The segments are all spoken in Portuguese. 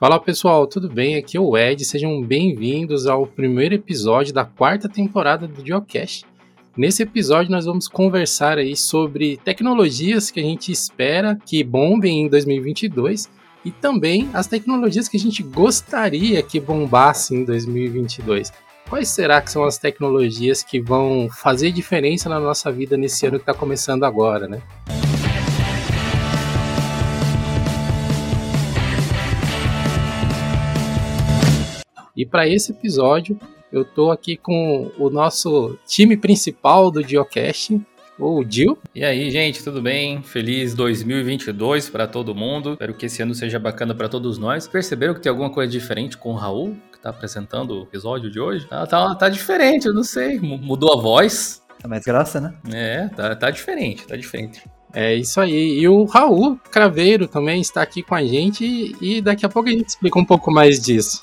Fala pessoal, tudo bem? Aqui é o Ed, sejam bem-vindos ao primeiro episódio da quarta temporada do Geocast. Nesse episódio nós vamos conversar aí sobre tecnologias que a gente espera que bombem em 2022 e também as tecnologias que a gente gostaria que bombassem em 2022. Quais será que são as tecnologias que vão fazer diferença na nossa vida nesse ano que está começando agora, né? Para esse episódio, eu estou aqui com o nosso time principal do Geocaching, o Dil. E aí, gente, tudo bem? Feliz 2022 para todo mundo. Espero que esse ano seja bacana para todos nós. Perceberam que tem alguma coisa diferente com o Raul, que está apresentando o episódio de hoje? Tá, tá, tá diferente, eu não sei. Mudou a voz. Tá mais grossa, né? É, tá, tá diferente, tá diferente. É isso aí. E o Raul Craveiro também está aqui com a gente e daqui a pouco a gente explica um pouco mais disso.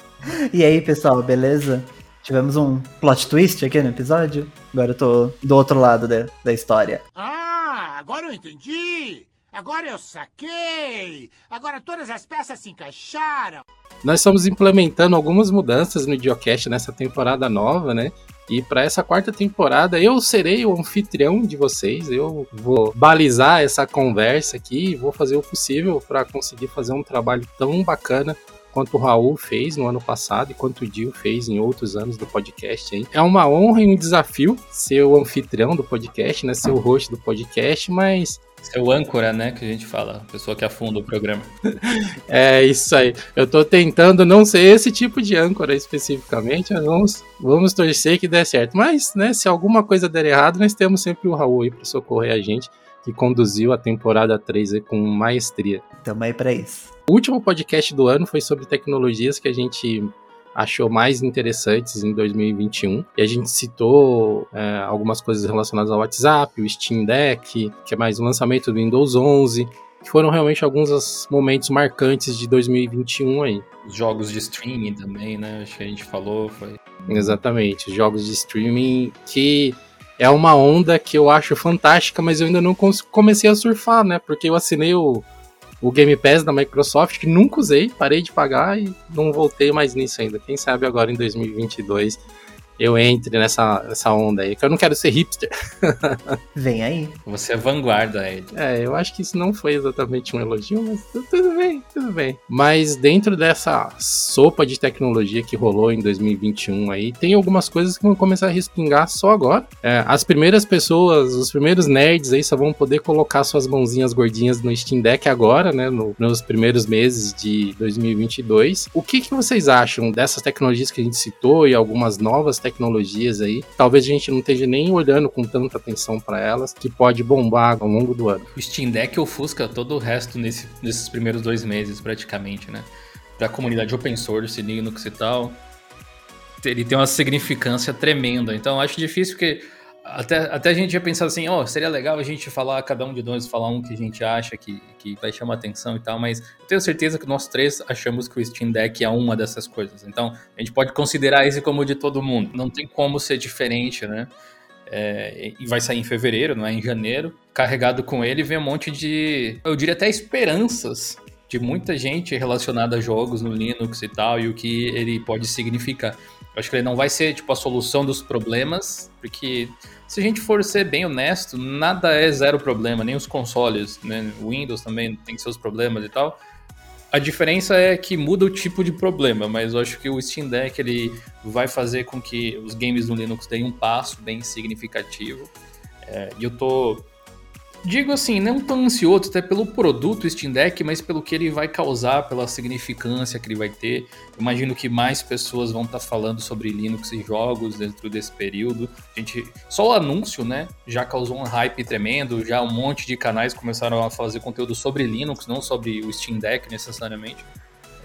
E aí, pessoal, beleza? Tivemos um plot twist aqui no episódio. Agora eu tô do outro lado da, da história. Ah, agora eu entendi! Agora eu saquei! Agora todas as peças se encaixaram! Nós estamos implementando algumas mudanças no Geocast nessa temporada nova, né? E para essa quarta temporada eu serei o anfitrião de vocês. Eu vou balizar essa conversa aqui, vou fazer o possível para conseguir fazer um trabalho tão bacana quanto o Raul fez no ano passado e quanto o Dio fez em outros anos do podcast. Hein? É uma honra e um desafio ser o anfitrião do podcast, né? Ser o host do podcast, mas ser o âncora, né, que a gente fala, a pessoa que afunda o programa. é isso aí. Eu tô tentando não ser esse tipo de âncora especificamente, mas vamos, vamos torcer que dê certo. Mas, né, se alguma coisa der errado, nós temos sempre o Raul aí para socorrer a gente, que conduziu a temporada 3 aí com maestria. Tamo aí pra isso. O último podcast do ano foi sobre tecnologias que a gente achou mais interessantes em 2021. E a gente citou é, algumas coisas relacionadas ao WhatsApp, o Steam Deck, que é mais o lançamento do Windows 11, que foram realmente alguns dos momentos marcantes de 2021 aí. Os jogos de streaming também, né? Acho que a gente falou, foi. Exatamente, os jogos de streaming que é uma onda que eu acho fantástica, mas eu ainda não comecei a surfar, né? Porque eu assinei o o Game Pass da Microsoft, que nunca usei, parei de pagar e não voltei mais nisso ainda. Quem sabe agora em 2022 eu entre nessa, nessa onda aí, que eu não quero ser hipster. Vem aí. Você é vanguarda, Ed. É, eu acho que isso não foi exatamente um elogio, mas tudo bem, tudo bem. Mas dentro dessa sopa de tecnologia que rolou em 2021 aí, tem algumas coisas que vão começar a respingar só agora. É, as primeiras pessoas, os primeiros nerds aí só vão poder colocar suas mãozinhas gordinhas no Steam Deck agora, né, no, nos primeiros meses de 2022. O que, que vocês acham dessas tecnologias que a gente citou e algumas novas tecnologias aí, talvez a gente não esteja nem olhando com tanta atenção para elas, que pode bombar ao longo do ano. O Steam Deck ofusca todo o resto nesse, nesses primeiros dois meses, praticamente, né? Da comunidade open source, Linux e tal. Ele tem uma significância tremenda. Então, acho difícil porque até, até a gente ia pensar assim, ó, oh, seria legal a gente falar, cada um de nós falar um que a gente acha que, que vai chamar atenção e tal, mas eu tenho certeza que nós três achamos que o Steam Deck é uma dessas coisas. Então, a gente pode considerar esse como de todo mundo. Não tem como ser diferente, né? É, e vai sair em fevereiro, não é em janeiro. Carregado com ele vem um monte de, eu diria até esperanças de muita gente relacionada a jogos no Linux e tal, e o que ele pode significar. Eu acho que ele não vai ser tipo a solução dos problemas, porque se a gente for ser bem honesto, nada é zero problema, nem os consoles, né? O Windows também tem seus problemas e tal. A diferença é que muda o tipo de problema, mas eu acho que o Steam Deck ele vai fazer com que os games no Linux deem um passo bem significativo. É, e eu tô Digo assim, não tão ansioso até pelo produto Steam Deck, mas pelo que ele vai causar, pela significância que ele vai ter. Imagino que mais pessoas vão estar tá falando sobre Linux e jogos dentro desse período. A gente, só o anúncio, né, já causou um hype tremendo, já um monte de canais começaram a fazer conteúdo sobre Linux, não sobre o Steam Deck necessariamente.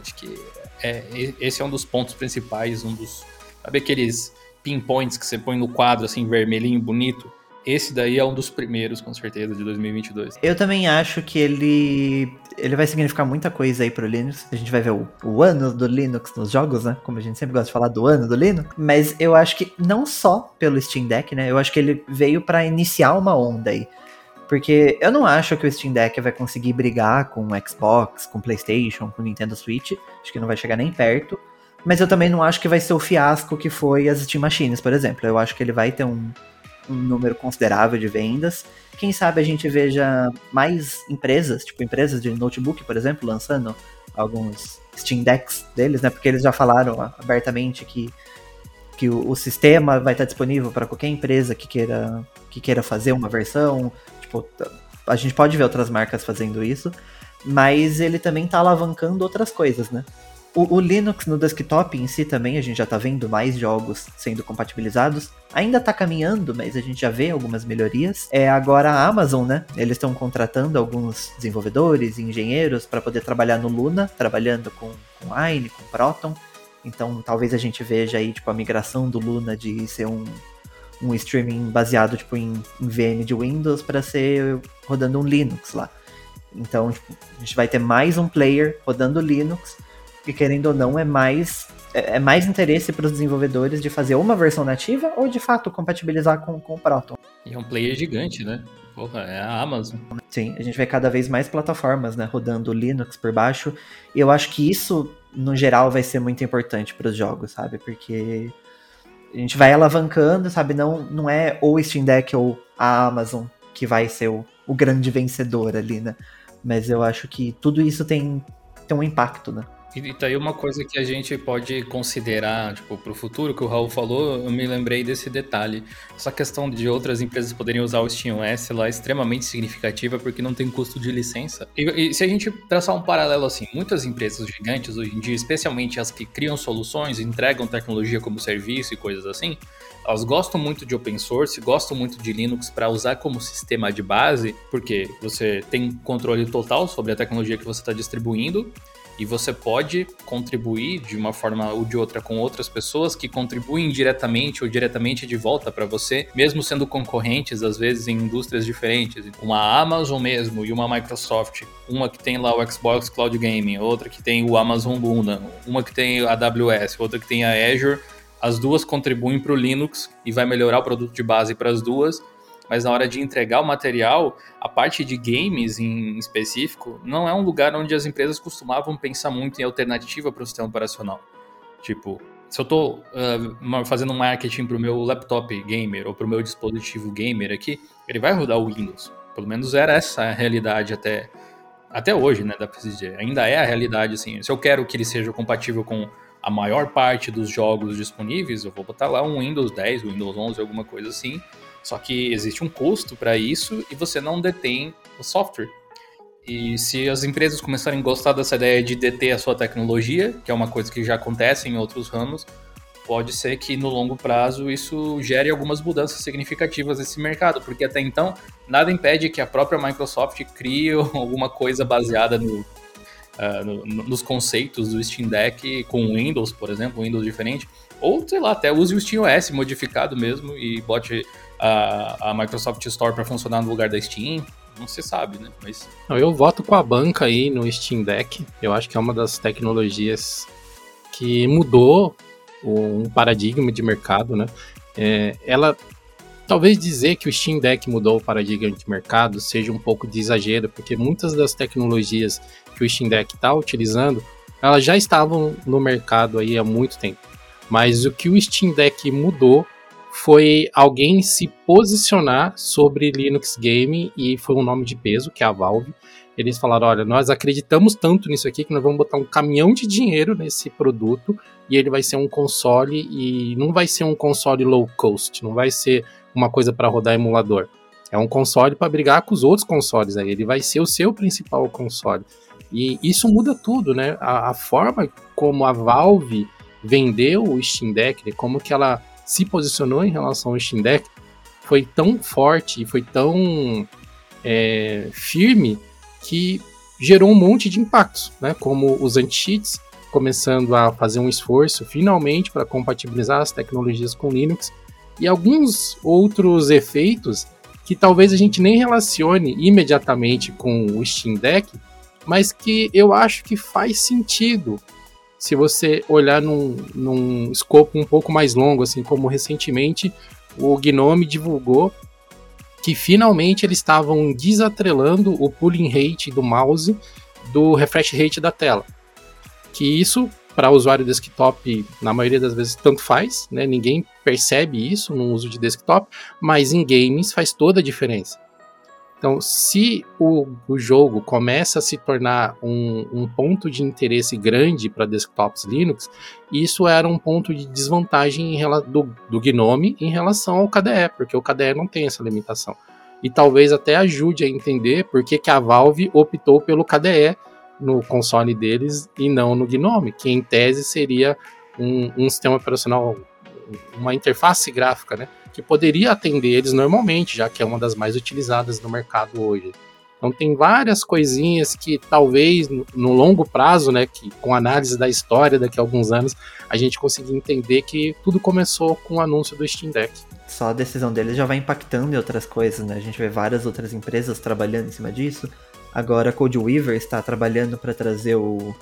Acho que é, esse é um dos pontos principais, um dos, sabe aqueles pinpoints que você põe no quadro assim vermelhinho bonito? Esse daí é um dos primeiros, com certeza, de 2022. Eu também acho que ele ele vai significar muita coisa aí pro Linux. A gente vai ver o, o, ano do Linux nos jogos, né? Como a gente sempre gosta de falar do ano do Linux. Mas eu acho que não só pelo Steam Deck, né? Eu acho que ele veio para iniciar uma onda aí. Porque eu não acho que o Steam Deck vai conseguir brigar com o Xbox, com o PlayStation, com o Nintendo Switch. Acho que não vai chegar nem perto. Mas eu também não acho que vai ser o fiasco que foi as Steam Machines, por exemplo. Eu acho que ele vai ter um, um número considerável de vendas. Quem sabe a gente veja mais empresas, tipo empresas de notebook, por exemplo, lançando alguns Steam Decks deles, né? Porque eles já falaram abertamente que, que o, o sistema vai estar disponível para qualquer empresa que queira, que queira fazer uma versão. Tipo, a gente pode ver outras marcas fazendo isso, mas ele também está alavancando outras coisas, né? O, o, Linux no desktop em si também, a gente já está vendo mais jogos sendo compatibilizados. Ainda está caminhando, mas a gente já vê algumas melhorias. É agora a Amazon, né? Eles estão contratando alguns desenvolvedores e engenheiros para poder trabalhar no Luna, trabalhando com, com Wine, com Proton. Então talvez a gente veja aí tipo a migração do Luna de ser um, um streaming baseado tipo em, em VM de Windows para ser rodando um Linux lá. Então tipo, a gente vai ter mais um player rodando Linux que querendo ou não é mais é, é mais interesse para os desenvolvedores de fazer uma versão nativa ou de fato compatibilizar com, com o Proton. E é um player gigante, né? Porra, é a Amazon. Sim, a gente vê cada vez mais plataformas, né, rodando Linux por baixo. E eu acho que isso, no geral, vai ser muito importante para os jogos, sabe? Porque a gente vai alavancando, sabe? Não, não é ou o Steam Deck ou a Amazon que vai ser o, o grande vencedor ali, né? Mas eu acho que tudo isso tem, tem um impacto, né? E tá aí uma coisa que a gente pode considerar, tipo, pro futuro, que o Raul falou, eu me lembrei desse detalhe. Essa questão de outras empresas poderem usar o SteamOS lá é extremamente significativa porque não tem custo de licença. E, e, se a gente traçar um paralelo assim, muitas empresas gigantes hoje em dia, especialmente as que criam soluções, entregam tecnologia como serviço e coisas assim, elas gostam muito de open source, gostam muito de Linux para usar como sistema de base, porque você tem controle total sobre a tecnologia que você está distribuindo e você pode contribuir de uma forma ou de outra com outras pessoas que contribuem diretamente ou diretamente de volta para você, mesmo sendo concorrentes às vezes em indústrias diferentes. Uma Amazon mesmo e uma Microsoft, uma que tem lá o Xbox Cloud Gaming, outra que tem o Amazon Luna, uma que tem a AWS, outra que tem a Azure, as duas contribuem para o Linux e vai melhorar o produto de base para as duas mas na hora de entregar o material, a parte de games em específico não é um lugar onde as empresas costumavam pensar muito em alternativa para o sistema operacional. Tipo, se eu estou uh, fazendo marketing para o meu laptop gamer ou para o meu dispositivo gamer aqui, ele vai rodar o Windows. Pelo menos era essa a realidade até, até hoje, né? Para dizer. Ainda é a realidade, assim. Se eu quero que ele seja compatível com a maior parte dos jogos disponíveis, eu vou botar lá um Windows 10, Windows 11, alguma coisa assim, só que existe um custo para isso e você não detém o software. E se as empresas começarem a gostar dessa ideia de deter a sua tecnologia, que é uma coisa que já acontece em outros ramos, pode ser que no longo prazo isso gere algumas mudanças significativas nesse mercado, porque até então nada impede que a própria Microsoft crie alguma coisa baseada no, uh, no, nos conceitos do Steam Deck com Windows, por exemplo, Windows diferente, ou sei lá, até use o SteamOS modificado mesmo e bote a, a Microsoft Store para funcionar no lugar da Steam. Não se sabe, né? Mas... Eu voto com a banca aí no Steam Deck. Eu acho que é uma das tecnologias que mudou um paradigma de mercado, né? É, ela talvez dizer que o Steam Deck mudou o paradigma de mercado seja um pouco de exagero, porque muitas das tecnologias que o Steam Deck está utilizando, elas já estavam no mercado aí há muito tempo. Mas o que o Steam Deck mudou foi alguém se posicionar sobre Linux Game e foi um nome de peso, que é a Valve. Eles falaram: olha, nós acreditamos tanto nisso aqui que nós vamos botar um caminhão de dinheiro nesse produto e ele vai ser um console e não vai ser um console low cost, não vai ser uma coisa para rodar emulador. É um console para brigar com os outros consoles aí, ele vai ser o seu principal console. E isso muda tudo, né? A, a forma como a Valve vendeu o Steam Deck, né? como que ela se posicionou em relação ao Steam Deck foi tão forte e foi tão é, firme que gerou um monte de impactos, né? Como os anti-cheats começando a fazer um esforço finalmente para compatibilizar as tecnologias com Linux e alguns outros efeitos que talvez a gente nem relacione imediatamente com o Steam Deck, mas que eu acho que faz sentido se você olhar num, num escopo um pouco mais longo, assim como recentemente o Gnome divulgou que finalmente eles estavam desatrelando o pulling rate do mouse do refresh rate da tela. Que isso, para usuário desktop, na maioria das vezes, tanto faz, né? ninguém percebe isso no uso de desktop, mas em games faz toda a diferença. Então, se o, o jogo começa a se tornar um, um ponto de interesse grande para desktops Linux, isso era um ponto de desvantagem em, do, do GNOME em relação ao KDE, porque o KDE não tem essa limitação. E talvez até ajude a entender por que, que a Valve optou pelo KDE no console deles e não no GNOME, que em tese seria um, um sistema operacional, uma interface gráfica, né? Que poderia atender eles normalmente, já que é uma das mais utilizadas no mercado hoje. Então tem várias coisinhas que talvez no longo prazo, né, que com análise da história daqui a alguns anos, a gente consiga entender que tudo começou com o anúncio do Steam Deck. Só a decisão deles já vai impactando em outras coisas, né? A gente vê várias outras empresas trabalhando em cima disso. Agora a CodeWeaver está trabalhando para trazer o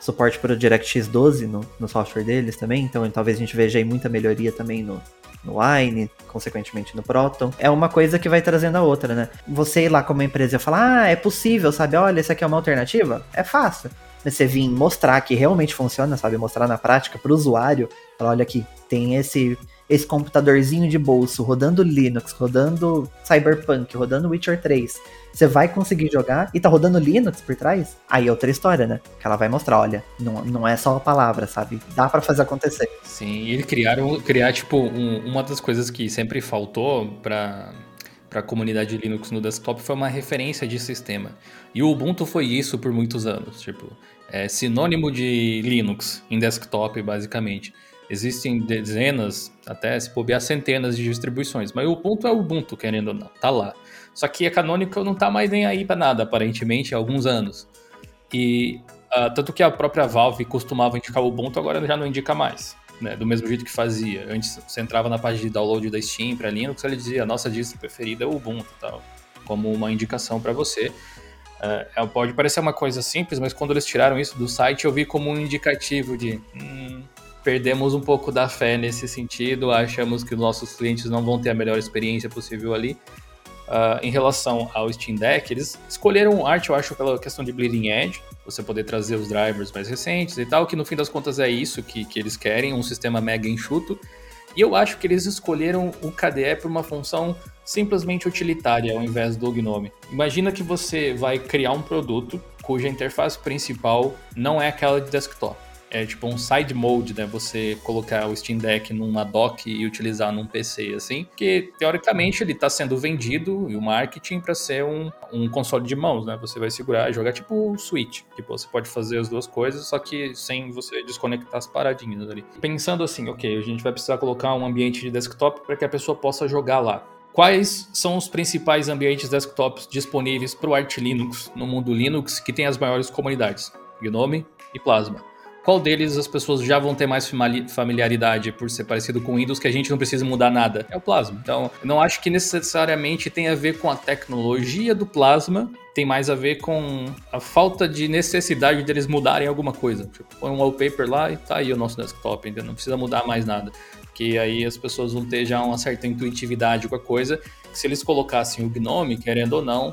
suporte para o DirectX 12 no, no software deles também, então talvez a gente veja aí muita melhoria também no, no Wine, consequentemente no Proton. É uma coisa que vai trazendo a outra, né? Você ir lá como empresa e falar, ah, é possível, sabe? Olha, isso aqui é uma alternativa. É fácil. Mas você vir mostrar que realmente funciona, sabe? Mostrar na prática para o usuário, falar, olha aqui, tem esse esse computadorzinho de bolso rodando Linux, rodando Cyberpunk, rodando Witcher 3, você vai conseguir jogar e tá rodando Linux por trás? Aí é outra história, né? Que ela vai mostrar, olha, não, não é só a palavra, sabe? Dá para fazer acontecer. Sim, e criaram, criar, tipo, um, uma das coisas que sempre faltou para para a comunidade Linux no desktop foi uma referência de sistema. E o Ubuntu foi isso por muitos anos, tipo, é sinônimo de Linux em desktop, basicamente. Existem dezenas, até se bobear centenas de distribuições, mas o ponto é o Ubuntu, querendo ou não, tá lá. Só que a Canonical não tá mais nem aí para nada, aparentemente, há alguns anos. E uh, tanto que a própria Valve costumava indicar o Ubuntu, agora já não indica mais. Né, do mesmo jeito que fazia. Antes você entrava na página de download da Steam para Linux, ele dizia: nossa distro preferida é o Ubuntu, tal, como uma indicação para você. Uh, pode parecer uma coisa simples, mas quando eles tiraram isso do site, eu vi como um indicativo de hum, perdemos um pouco da fé nesse sentido, achamos que os nossos clientes não vão ter a melhor experiência possível ali. Uh, em relação ao Steam Deck, eles escolheram arte, eu acho, pela questão de Bleeding Edge, você poder trazer os drivers mais recentes e tal, que no fim das contas é isso que, que eles querem, um sistema mega enxuto. E eu acho que eles escolheram o KDE por uma função simplesmente utilitária ao invés do Gnome. Imagina que você vai criar um produto cuja interface principal não é aquela de desktop é tipo um side mode, né? Você colocar o Steam Deck numa dock e utilizar num PC, assim. Que teoricamente ele está sendo vendido e o marketing para ser um, um console de mãos, né? Você vai segurar e jogar tipo o Switch. Tipo, você pode fazer as duas coisas, só que sem você desconectar as paradinhas ali. Pensando assim, ok, a gente vai precisar colocar um ambiente de desktop para que a pessoa possa jogar lá. Quais são os principais ambientes desktops disponíveis para o Arch Linux no mundo Linux que tem as maiores comunidades? GNOME e Plasma qual deles as pessoas já vão ter mais familiaridade por ser parecido com Windows que a gente não precisa mudar nada? É o Plasma. Então, não acho que necessariamente tem a ver com a tecnologia do Plasma, tem mais a ver com a falta de necessidade deles mudarem alguma coisa. Tipo, põe um wallpaper lá e tá aí o nosso desktop, ainda não precisa mudar mais nada. Que aí as pessoas vão ter já uma certa intuitividade com a coisa. Se eles colocassem o Gnome, querendo ou não,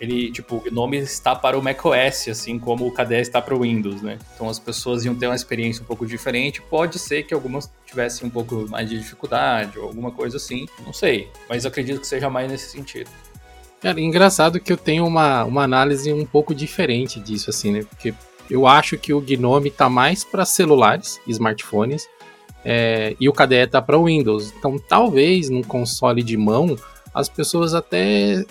ele, tipo, o Gnome está para o macOS, assim como o KDE está para o Windows, né? Então as pessoas iam ter uma experiência um pouco diferente. Pode ser que algumas tivessem um pouco mais de dificuldade ou alguma coisa assim, não sei. Mas acredito que seja mais nesse sentido. Cara, engraçado que eu tenho uma, uma análise um pouco diferente disso, assim, né? Porque eu acho que o Gnome tá mais para celulares, smartphones, é, e o KDE tá para Windows. Então, talvez num console de mão as pessoas até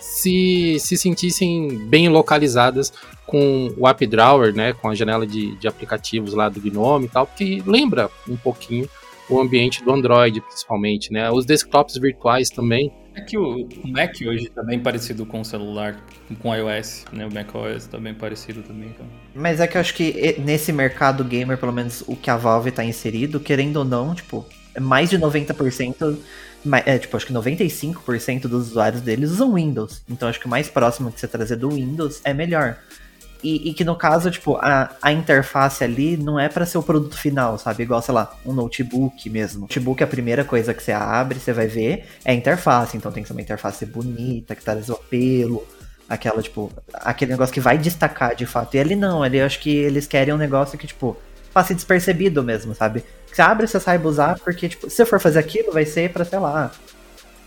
se, se sentissem bem localizadas com o App Drawer, né, com a janela de, de aplicativos lá do Gnome e tal, porque lembra um pouquinho o ambiente do Android, principalmente, né? Os desktops virtuais também. É que o Mac hoje tá bem parecido com o celular, com o iOS, né? O macOS tá bem parecido também. Então. Mas é que eu acho que nesse mercado gamer, pelo menos o que a Valve tá inserido, querendo ou não, tipo, é mais de 90% é, tipo, acho que 95% dos usuários deles usam Windows. Então acho que o mais próximo que você trazer do Windows é melhor. E, e, que no caso, tipo, a, a interface ali não é para ser o produto final, sabe? Igual, sei lá, um notebook mesmo. Notebook, é a primeira coisa que você abre, você vai ver, é a interface. Então tem que ser uma interface bonita, que traz o apelo, aquela, tipo, aquele negócio que vai destacar de fato. E ali não, ali eu acho que eles querem um negócio que, tipo, passe despercebido mesmo, sabe? Abre, você saiba usar, porque, tipo, se você for fazer aquilo, vai ser pra, sei lá,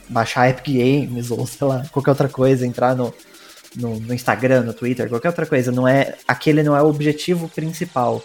baixar Epic Games ou, sei lá, qualquer outra coisa, entrar no no, no Instagram, no Twitter, qualquer outra coisa. Não é aquele não é o objetivo principal.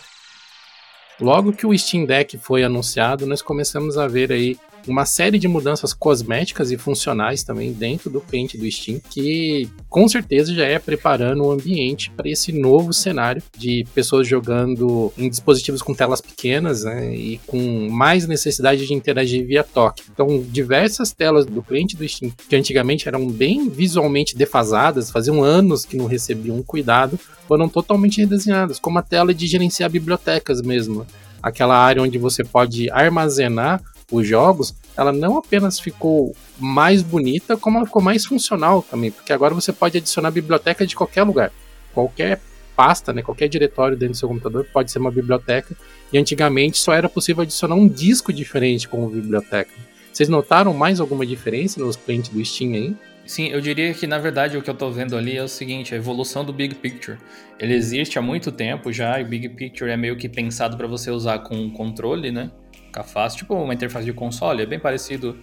Logo que o Steam Deck foi anunciado, nós começamos a ver aí uma série de mudanças cosméticas e funcionais também dentro do cliente do Steam, que com certeza já é preparando o ambiente para esse novo cenário de pessoas jogando em dispositivos com telas pequenas né, e com mais necessidade de interagir via toque. Então, diversas telas do cliente do Steam, que antigamente eram bem visualmente defasadas, faziam anos que não recebiam um cuidado, foram totalmente redesenhadas, como a tela de gerenciar bibliotecas mesmo aquela área onde você pode armazenar os jogos, ela não apenas ficou mais bonita, como ela ficou mais funcional também, porque agora você pode adicionar biblioteca de qualquer lugar. Qualquer pasta, né, qualquer diretório dentro do seu computador pode ser uma biblioteca, e antigamente só era possível adicionar um disco diferente como biblioteca. Vocês notaram mais alguma diferença nos clientes do Steam aí? Sim, eu diria que na verdade o que eu estou vendo ali é o seguinte, a evolução do Big Picture. Ele existe há muito tempo já, e o Big Picture é meio que pensado para você usar com controle, né? Ficar fácil, tipo uma interface de console, é bem parecido.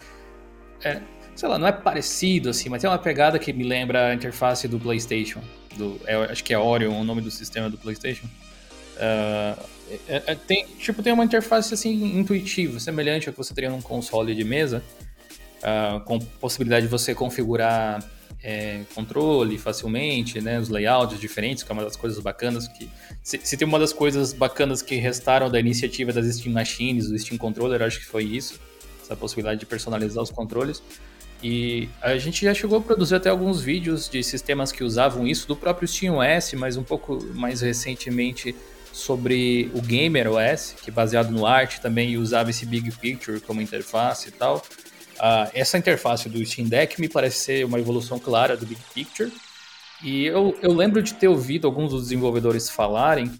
É, sei lá, não é parecido assim, mas tem uma pegada que me lembra a interface do PlayStation. Do, é, acho que é Orion o nome do sistema do PlayStation. Uh, é, é, tem, tipo, tem uma interface assim intuitiva, semelhante ao que você teria num console de mesa, uh, com possibilidade de você configurar é, controle facilmente, né, os layouts diferentes, que é uma das coisas bacanas que se, se, tem uma das coisas bacanas que restaram da iniciativa das Steam Machines, do Steam Controller, acho que foi isso, essa possibilidade de personalizar os controles. E a gente já chegou a produzir até alguns vídeos de sistemas que usavam isso do próprio Steam OS, mas um pouco mais recentemente sobre o Gamer OS, que baseado no Art também usava esse Big Picture como interface e tal. Uh, essa interface do Steam Deck me parece ser uma evolução clara do Big Picture. E eu, eu lembro de ter ouvido alguns dos desenvolvedores falarem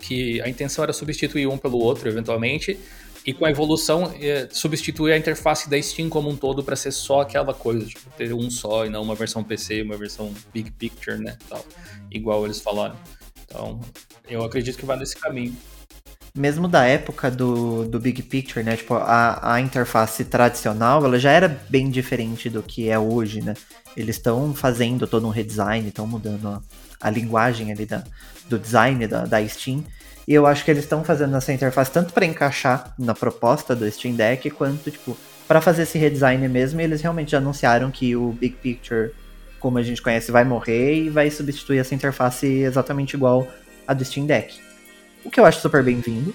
que a intenção era substituir um pelo outro, eventualmente, e com a evolução é, substituir a interface da Steam como um todo para ser só aquela coisa, tipo, ter um só e não uma versão PC, uma versão Big Picture, né, tal, igual eles falaram. Então, eu acredito que vai nesse caminho mesmo da época do, do Big Picture, né? Tipo, a, a interface tradicional, ela já era bem diferente do que é hoje, né? Eles estão fazendo todo um redesign, estão mudando a, a, linguagem ali da, do design da, da Steam. E eu acho que eles estão fazendo essa interface tanto para encaixar na proposta do Steam Deck, quanto, tipo, para fazer esse redesign mesmo. E eles realmente já anunciaram que o Big Picture, como a gente conhece, vai morrer e vai substituir essa interface exatamente igual a do Steam Deck. O que eu acho super bem-vindo.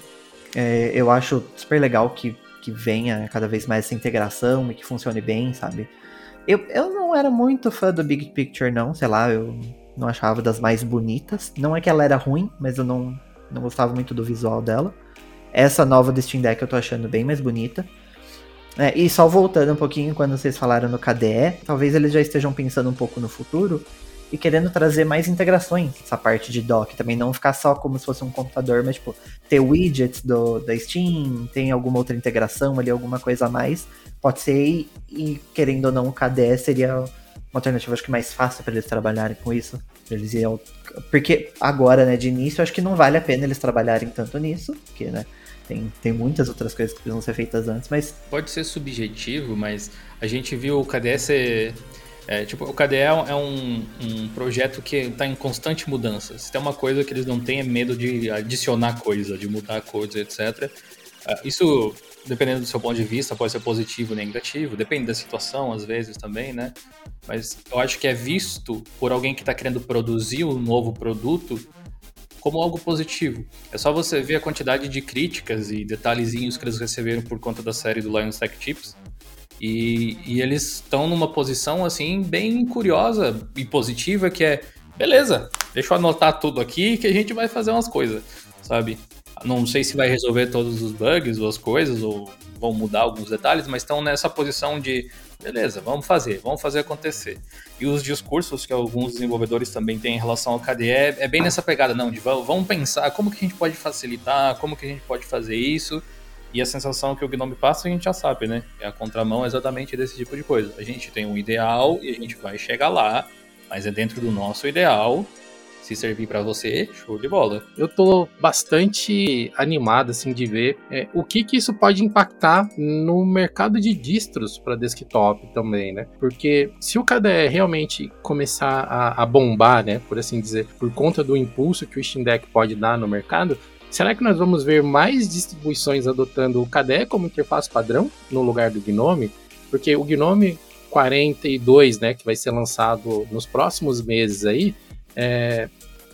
É, eu acho super legal que, que venha cada vez mais essa integração e que funcione bem, sabe? Eu, eu não era muito fã do Big Picture, não, sei lá, eu não achava das mais bonitas. Não é que ela era ruim, mas eu não, não gostava muito do visual dela. Essa nova do Steam Deck eu tô achando bem mais bonita. É, e só voltando um pouquinho quando vocês falaram no KDE, talvez eles já estejam pensando um pouco no futuro e querendo trazer mais integrações essa parte de dock também, não ficar só como se fosse um computador, mas tipo, ter widgets do, da Steam, tem alguma outra integração ali, alguma coisa a mais, pode ser, e, e querendo ou não, o KDE seria uma alternativa acho que mais fácil para eles trabalharem com isso. Eles iam, porque agora, né, de início, acho que não vale a pena eles trabalharem tanto nisso, porque, né, tem, tem muitas outras coisas que precisam ser feitas antes, mas... Pode ser subjetivo, mas a gente viu o KDE ser é, tipo, o KDE é um, um projeto que está em constante mudança. Se tem uma coisa que eles não têm é medo de adicionar coisa, de mudar coisa, etc. É, isso, dependendo do seu ponto de vista, pode ser positivo ou negativo, depende da situação, às vezes também, né? Mas eu acho que é visto por alguém que está querendo produzir um novo produto como algo positivo. É só você ver a quantidade de críticas e detalhezinhos que eles receberam por conta da série do Lions Tech Tips e, e eles estão numa posição assim bem curiosa e positiva que é beleza, deixa eu anotar tudo aqui que a gente vai fazer umas coisas, sabe? Não sei se vai resolver todos os bugs ou as coisas, ou vão mudar alguns detalhes, mas estão nessa posição de beleza, vamos fazer, vamos fazer acontecer. E os discursos que alguns desenvolvedores também têm em relação ao KDE é, bem nessa pegada, não, de vamos pensar como que a gente pode facilitar, como que a gente pode fazer isso. E a sensação que o Gnome passa a gente já sabe, né? É a contramão exatamente desse tipo de coisa. A gente tem um ideal e a gente vai chegar lá, mas é dentro do nosso ideal se servir para você, show de bola. Eu tô bastante animado assim de ver é, o que que isso pode impactar no mercado de distros para desktop também, né? Porque se o KDE realmente começar a, a, bombar, né, por assim dizer, por conta do impulso que o Steam Deck pode dar no mercado, Será que nós vamos ver mais distribuições adotando o KDE como interface padrão no lugar do Gnome? Porque o Gnome 42, né, que vai ser lançado nos próximos meses aí, é,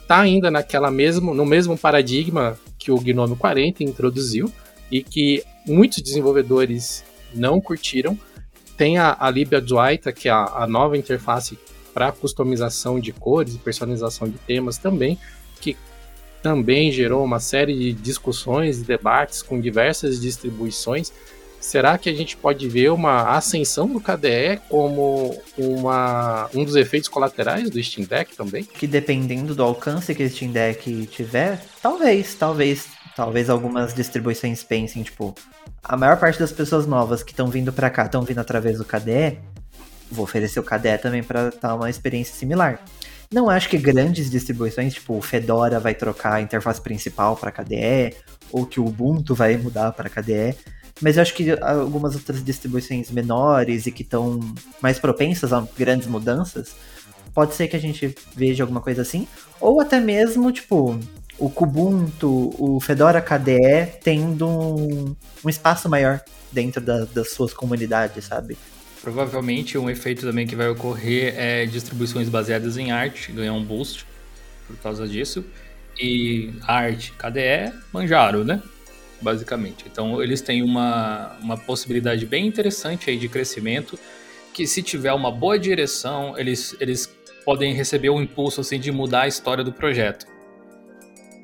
tá ainda naquela mesmo, no mesmo paradigma que o Gnome 40 introduziu e que muitos desenvolvedores não curtiram. Tem a, a Libia Duaita, que é a, a nova interface para customização de cores e personalização de temas também, que também gerou uma série de discussões e debates com diversas distribuições Será que a gente pode ver uma ascensão do KDE como uma, um dos efeitos colaterais do Steam Deck também? Que dependendo do alcance que o Steam Deck tiver, talvez, talvez, talvez algumas distribuições pensem, tipo, a maior parte das pessoas novas que estão vindo para cá estão vindo através do KDE, vou oferecer o KDE também para dar uma experiência similar. Não acho que grandes distribuições, tipo o Fedora vai trocar a interface principal para KDE, ou que o Ubuntu vai mudar para KDE, mas eu acho que algumas outras distribuições menores e que estão mais propensas a grandes mudanças, pode ser que a gente veja alguma coisa assim. Ou até mesmo, tipo, o Kubuntu, o Fedora KDE tendo um, um espaço maior dentro da, das suas comunidades, sabe? Provavelmente um efeito também que vai ocorrer é distribuições baseadas em arte ganhar um boost por causa disso. E arte, KDE, Manjaro, né? basicamente. Então eles têm uma, uma possibilidade bem interessante aí de crescimento, que se tiver uma boa direção, eles, eles podem receber um impulso assim, de mudar a história do projeto.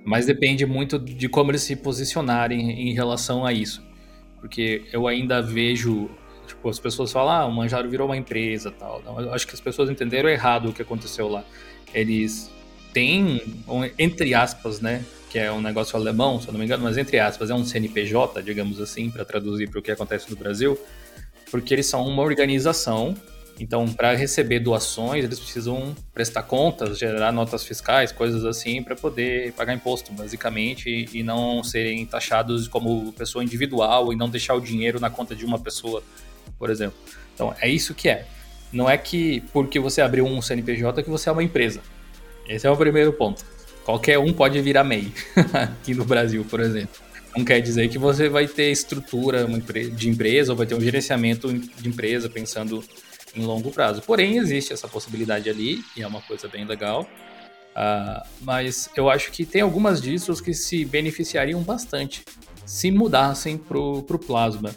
Mas depende muito de como eles se posicionarem em relação a isso. Porque eu ainda vejo, tipo, as pessoas falam, ah, o Manjaro virou uma empresa tal. Não, eu acho que as pessoas entenderam errado o que aconteceu lá. Eles têm, entre aspas, né, que é um negócio alemão, se eu não me engano, mas entre aspas, é um CNPJ, digamos assim, para traduzir para o que acontece no Brasil, porque eles são uma organização. Então, para receber doações, eles precisam prestar contas, gerar notas fiscais, coisas assim, para poder pagar imposto, basicamente, e não serem taxados como pessoa individual e não deixar o dinheiro na conta de uma pessoa, por exemplo. Então, é isso que é. Não é que porque você abriu um CNPJ que você é uma empresa. Esse é o primeiro ponto. Qualquer um pode virar MEI, aqui no Brasil, por exemplo. Não quer dizer que você vai ter estrutura de empresa ou vai ter um gerenciamento de empresa pensando em longo prazo. Porém, existe essa possibilidade ali e é uma coisa bem legal. Uh, mas eu acho que tem algumas distros que se beneficiariam bastante se mudassem para o Plasma.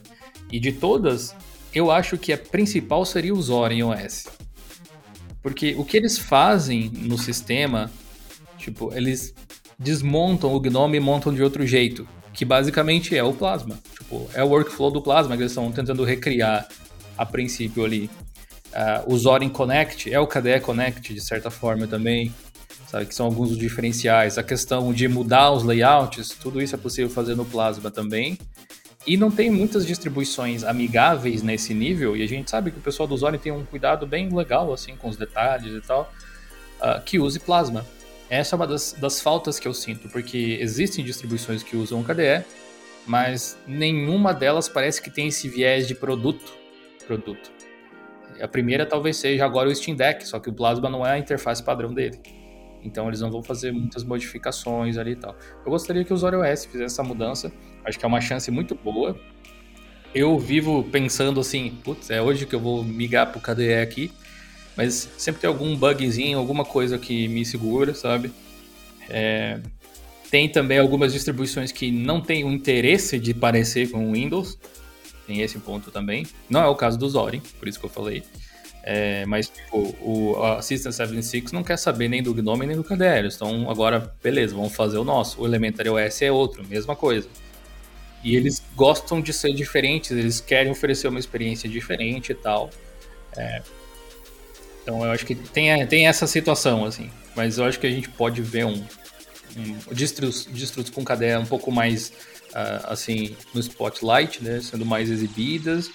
E de todas, eu acho que a principal seria o Zorin OS. Porque o que eles fazem no sistema Tipo, eles desmontam o Gnome e montam de outro jeito, que basicamente é o Plasma. Tipo, é o workflow do Plasma que eles estão tentando recriar a princípio ali. Uh, o Zorin Connect é o KDE Connect, de certa forma também, sabe? Que são alguns dos diferenciais. A questão de mudar os layouts, tudo isso é possível fazer no Plasma também. E não tem muitas distribuições amigáveis nesse nível, e a gente sabe que o pessoal do Zorin tem um cuidado bem legal, assim, com os detalhes e tal, uh, que use Plasma. Essa é uma das, das faltas que eu sinto, porque existem distribuições que usam KDE, mas nenhuma delas parece que tem esse viés de produto. Produto. A primeira talvez seja agora o Steam Deck, só que o Plasma não é a interface padrão dele. Então eles não vão fazer muitas modificações ali e tal. Eu gostaria que o Usuário OS fizesse essa mudança. Acho que é uma chance muito boa. Eu vivo pensando assim, putz, é hoje que eu vou migrar pro KDE aqui mas sempre tem algum bugzinho, alguma coisa que me segura, sabe? É, tem também algumas distribuições que não têm o interesse de parecer com o Windows, tem esse ponto também. Não é o caso do Zorin, por isso que eu falei. É, mas tipo, o a System 76 não quer saber nem do Gnome nem do KDE. Eles estão agora, beleza, vamos fazer o nosso. O Elementary OS é outro, mesma coisa. E eles gostam de ser diferentes, eles querem oferecer uma experiência diferente e tal. É, então eu acho que tem, tem essa situação, assim. Mas eu acho que a gente pode ver um, um distros com KDE um pouco mais, uh, assim, no spotlight, né? Sendo mais exibidas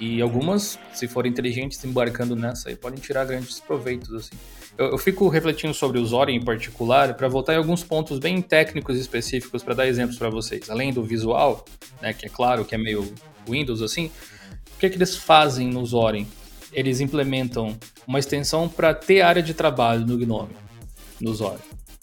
e algumas, se forem inteligentes, embarcando nessa aí, podem tirar grandes proveitos, assim. Eu, eu fico refletindo sobre o Zori em particular, para voltar em alguns pontos bem técnicos e específicos para dar exemplos para vocês. Além do visual, né, que é claro que é meio Windows, assim, o que, é que eles fazem no Zorin? Eles implementam uma extensão para ter área de trabalho no Gnome, no Zorin,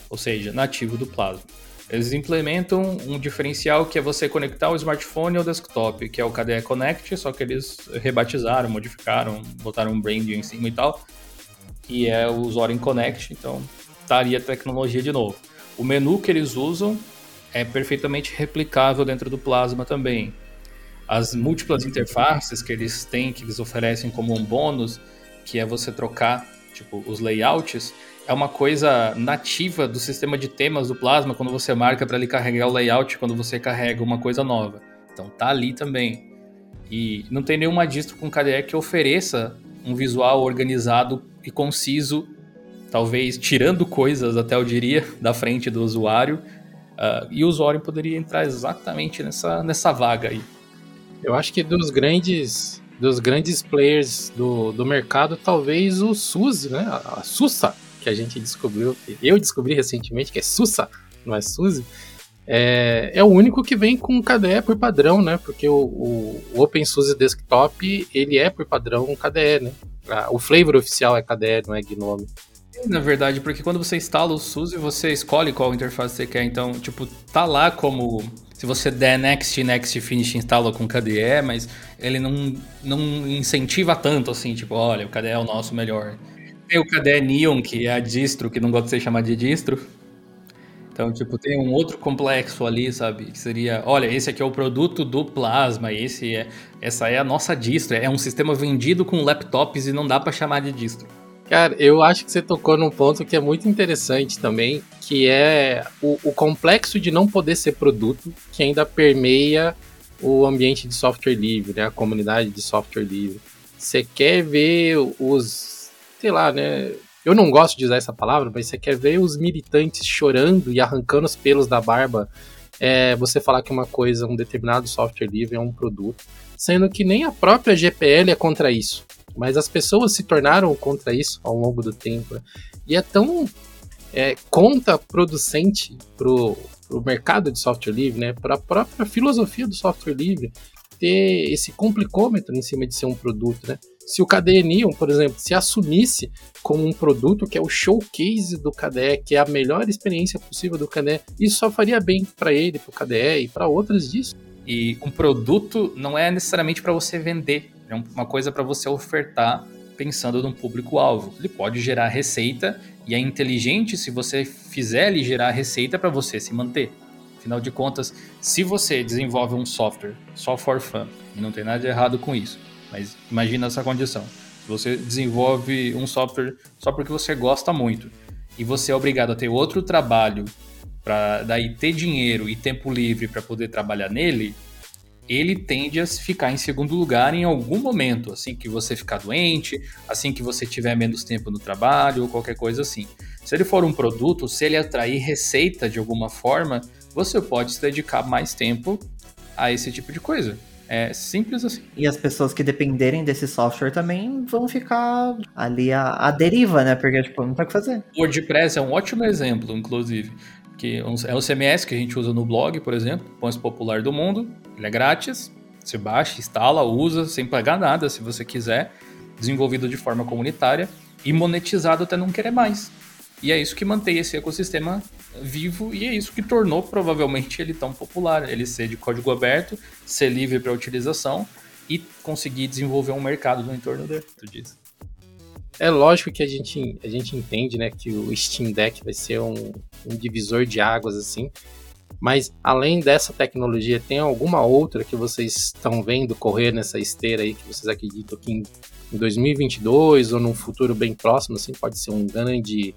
ou seja, nativo do Plasma. Eles implementam um diferencial que é você conectar o smartphone ao desktop, que é o KDE Connect, só que eles rebatizaram, modificaram, botaram um branding em cima e tal, e é o Zorin Connect, então tá a tecnologia de novo. O menu que eles usam é perfeitamente replicável dentro do Plasma também. As múltiplas interfaces que eles têm, que eles oferecem como um bônus, que é você trocar tipo os layouts, é uma coisa nativa do sistema de temas do Plasma quando você marca para ele carregar o layout quando você carrega uma coisa nova. Então tá ali também. E não tem nenhuma distro com KDE que ofereça um visual organizado e conciso, talvez tirando coisas, até eu diria, da frente do usuário. Uh, e o usuário poderia entrar exatamente nessa, nessa vaga aí. Eu acho que dos grandes dos grandes players do, do mercado, talvez o SUSE, né? A SUSA, que a gente descobriu, eu descobri recentemente, que é SUSA, não é SUSE, é, é o único que vem com KDE por padrão, né? Porque o, o, OpenSUSE Desktop, ele é por padrão KDE, né? O flavor oficial é KDE, não é GNOME. Na verdade, porque quando você instala o SUSE, você escolhe qual interface você quer. Então, tipo, tá lá como se você der next, next, finish, instala com KDE, mas ele não, não incentiva tanto assim, tipo, olha, o KDE é o nosso melhor. Tem o KDE Neon, que é a distro, que não gosta de ser chamado de distro. Então, tipo, tem um outro complexo ali, sabe? Que seria, olha, esse aqui é o produto do Plasma, esse é, essa é a nossa distro. É um sistema vendido com laptops e não dá para chamar de distro. Cara, eu acho que você tocou num ponto que é muito interessante também, que é o, o complexo de não poder ser produto, que ainda permeia o ambiente de software livre, né? a comunidade de software livre. Você quer ver os sei lá, né? Eu não gosto de usar essa palavra, mas você quer ver os militantes chorando e arrancando os pelos da barba é, você falar que uma coisa, um determinado software livre é um produto, sendo que nem a própria GPL é contra isso. Mas as pessoas se tornaram contra isso ao longo do tempo. Né? E é tão é, contraproducente pro, pro mercado de software livre, né? Para a própria filosofia do software livre ter esse complicômetro em cima de ser um produto, né? Se o KDE Neon, por exemplo, se assumisse como um produto que é o showcase do KDE, que é a melhor experiência possível do KDE, isso só faria bem para ele, para o KDE e para outras disso. E um produto não é necessariamente para você vender, é uma coisa para você ofertar pensando num público-alvo. Ele pode gerar receita e é inteligente se você fizer ele gerar receita para você se manter. Afinal de contas, se você desenvolve um software só for fun, e não tem nada de errado com isso, mas imagina essa condição. Você desenvolve um software só porque você gosta muito e você é obrigado a ter outro trabalho para daí ter dinheiro e tempo livre para poder trabalhar nele, ele tende a ficar em segundo lugar em algum momento, assim que você ficar doente, assim que você tiver menos tempo no trabalho ou qualquer coisa assim. Se ele for um produto, se ele atrair receita de alguma forma, você pode se dedicar mais tempo a esse tipo de coisa. É simples assim. E as pessoas que dependerem desse software também vão ficar ali a, a deriva, né? Porque, tipo, não tem o que fazer. O WordPress é um ótimo exemplo, inclusive. Que é um CMS que a gente usa no blog, por exemplo, o mais popular do mundo. Ele é grátis, você baixa, instala, usa, sem pagar nada, se você quiser. Desenvolvido de forma comunitária e monetizado até não querer mais. E é isso que mantém esse ecossistema vivo e é isso que tornou provavelmente ele tão popular. Ele ser de código aberto, ser livre para utilização e conseguir desenvolver um mercado no entorno disso. É lógico que a gente, a gente entende né, que o Steam Deck vai ser um, um divisor de águas assim, Mas além dessa tecnologia, tem alguma outra que vocês estão vendo correr nessa esteira aí que vocês acreditam que em, em 2022 ou num futuro bem próximo, assim, pode ser um grande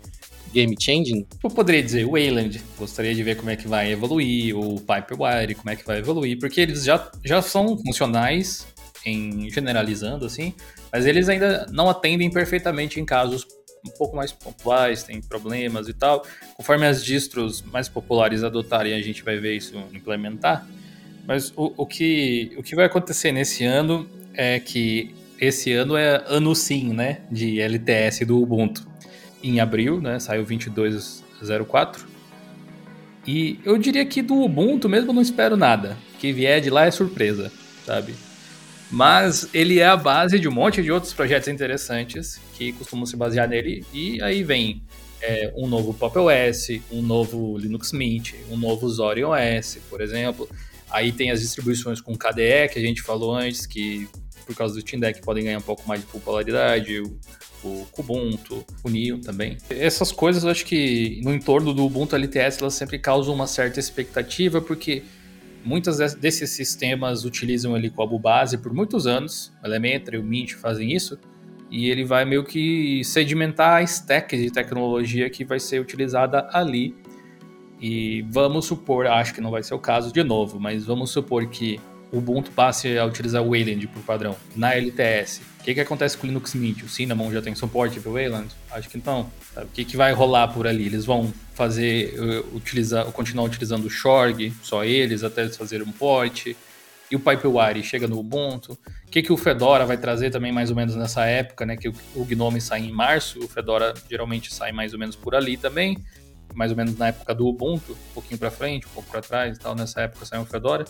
game changing? Eu poderia dizer Wayland, gostaria de ver como é que vai evoluir, o Piperwire, como é que vai evoluir, porque eles já, já são funcionais, em generalizando assim, mas eles ainda não atendem perfeitamente em casos um pouco mais pontuais, tem problemas e tal. Conforme as distros mais populares adotarem, a gente vai ver isso implementar. Mas o, o, que, o que vai acontecer nesse ano é que esse ano é ano sim, né, de LTS do Ubuntu. Em abril, né, saiu 22.04. E eu diria que do Ubuntu mesmo eu não espero nada. Que vier de lá é surpresa, sabe? Mas ele é a base de um monte de outros projetos interessantes que costumam se basear nele. E aí vem é, um novo Pop OS, um novo Linux Mint, um novo Zorin OS, por exemplo. Aí tem as distribuições com KDE, que a gente falou antes, que por causa do Steam Deck podem ganhar um pouco mais de popularidade, o, o Kubuntu, o Neo também. Essas coisas eu acho que no entorno do Ubuntu LTS elas sempre causam uma certa expectativa, porque Muitos desses sistemas utilizam ele como base por muitos anos. O Elementary o Mint fazem isso. E ele vai meio que sedimentar a stack de tecnologia que vai ser utilizada ali. E vamos supor, acho que não vai ser o caso de novo, mas vamos supor que Ubuntu passe a utilizar o Wayland por padrão na LTS. O que, que acontece com o Linux Mint? O Cinnamon já tem suporte para o Wayland? Acho que não. O que, que vai rolar por ali? Eles vão fazer, uh, utilizar, continuar utilizando o Shorg, só eles, até eles fazerem um port. E o Pipewire chega no Ubuntu. O que, que o Fedora vai trazer também mais ou menos nessa época, né? Que o, Gnome sai em março, o Fedora geralmente sai mais ou menos por ali também. Mais ou menos na época do Ubuntu, um pouquinho para frente, um pouco para trás e tal. Nessa época sai o Fedora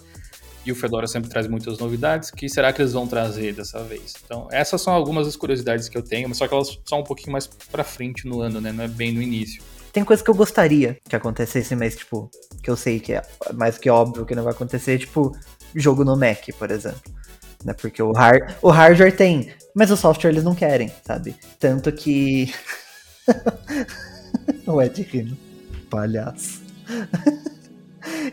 e o Fedora sempre traz muitas novidades. que será que eles vão trazer dessa vez? Então, essas são algumas das curiosidades que eu tenho, mas só que elas são um pouquinho mais para frente no ano, né? Não é bem no início. Tem coisa que eu gostaria que acontecesse, mas, tipo, que eu sei que é mais que óbvio que não vai acontecer, tipo, jogo no Mac, por exemplo. Né? Porque o, hard, o hardware tem, mas o software eles não querem, sabe? Tanto que. o Ed rindo. Palhaço.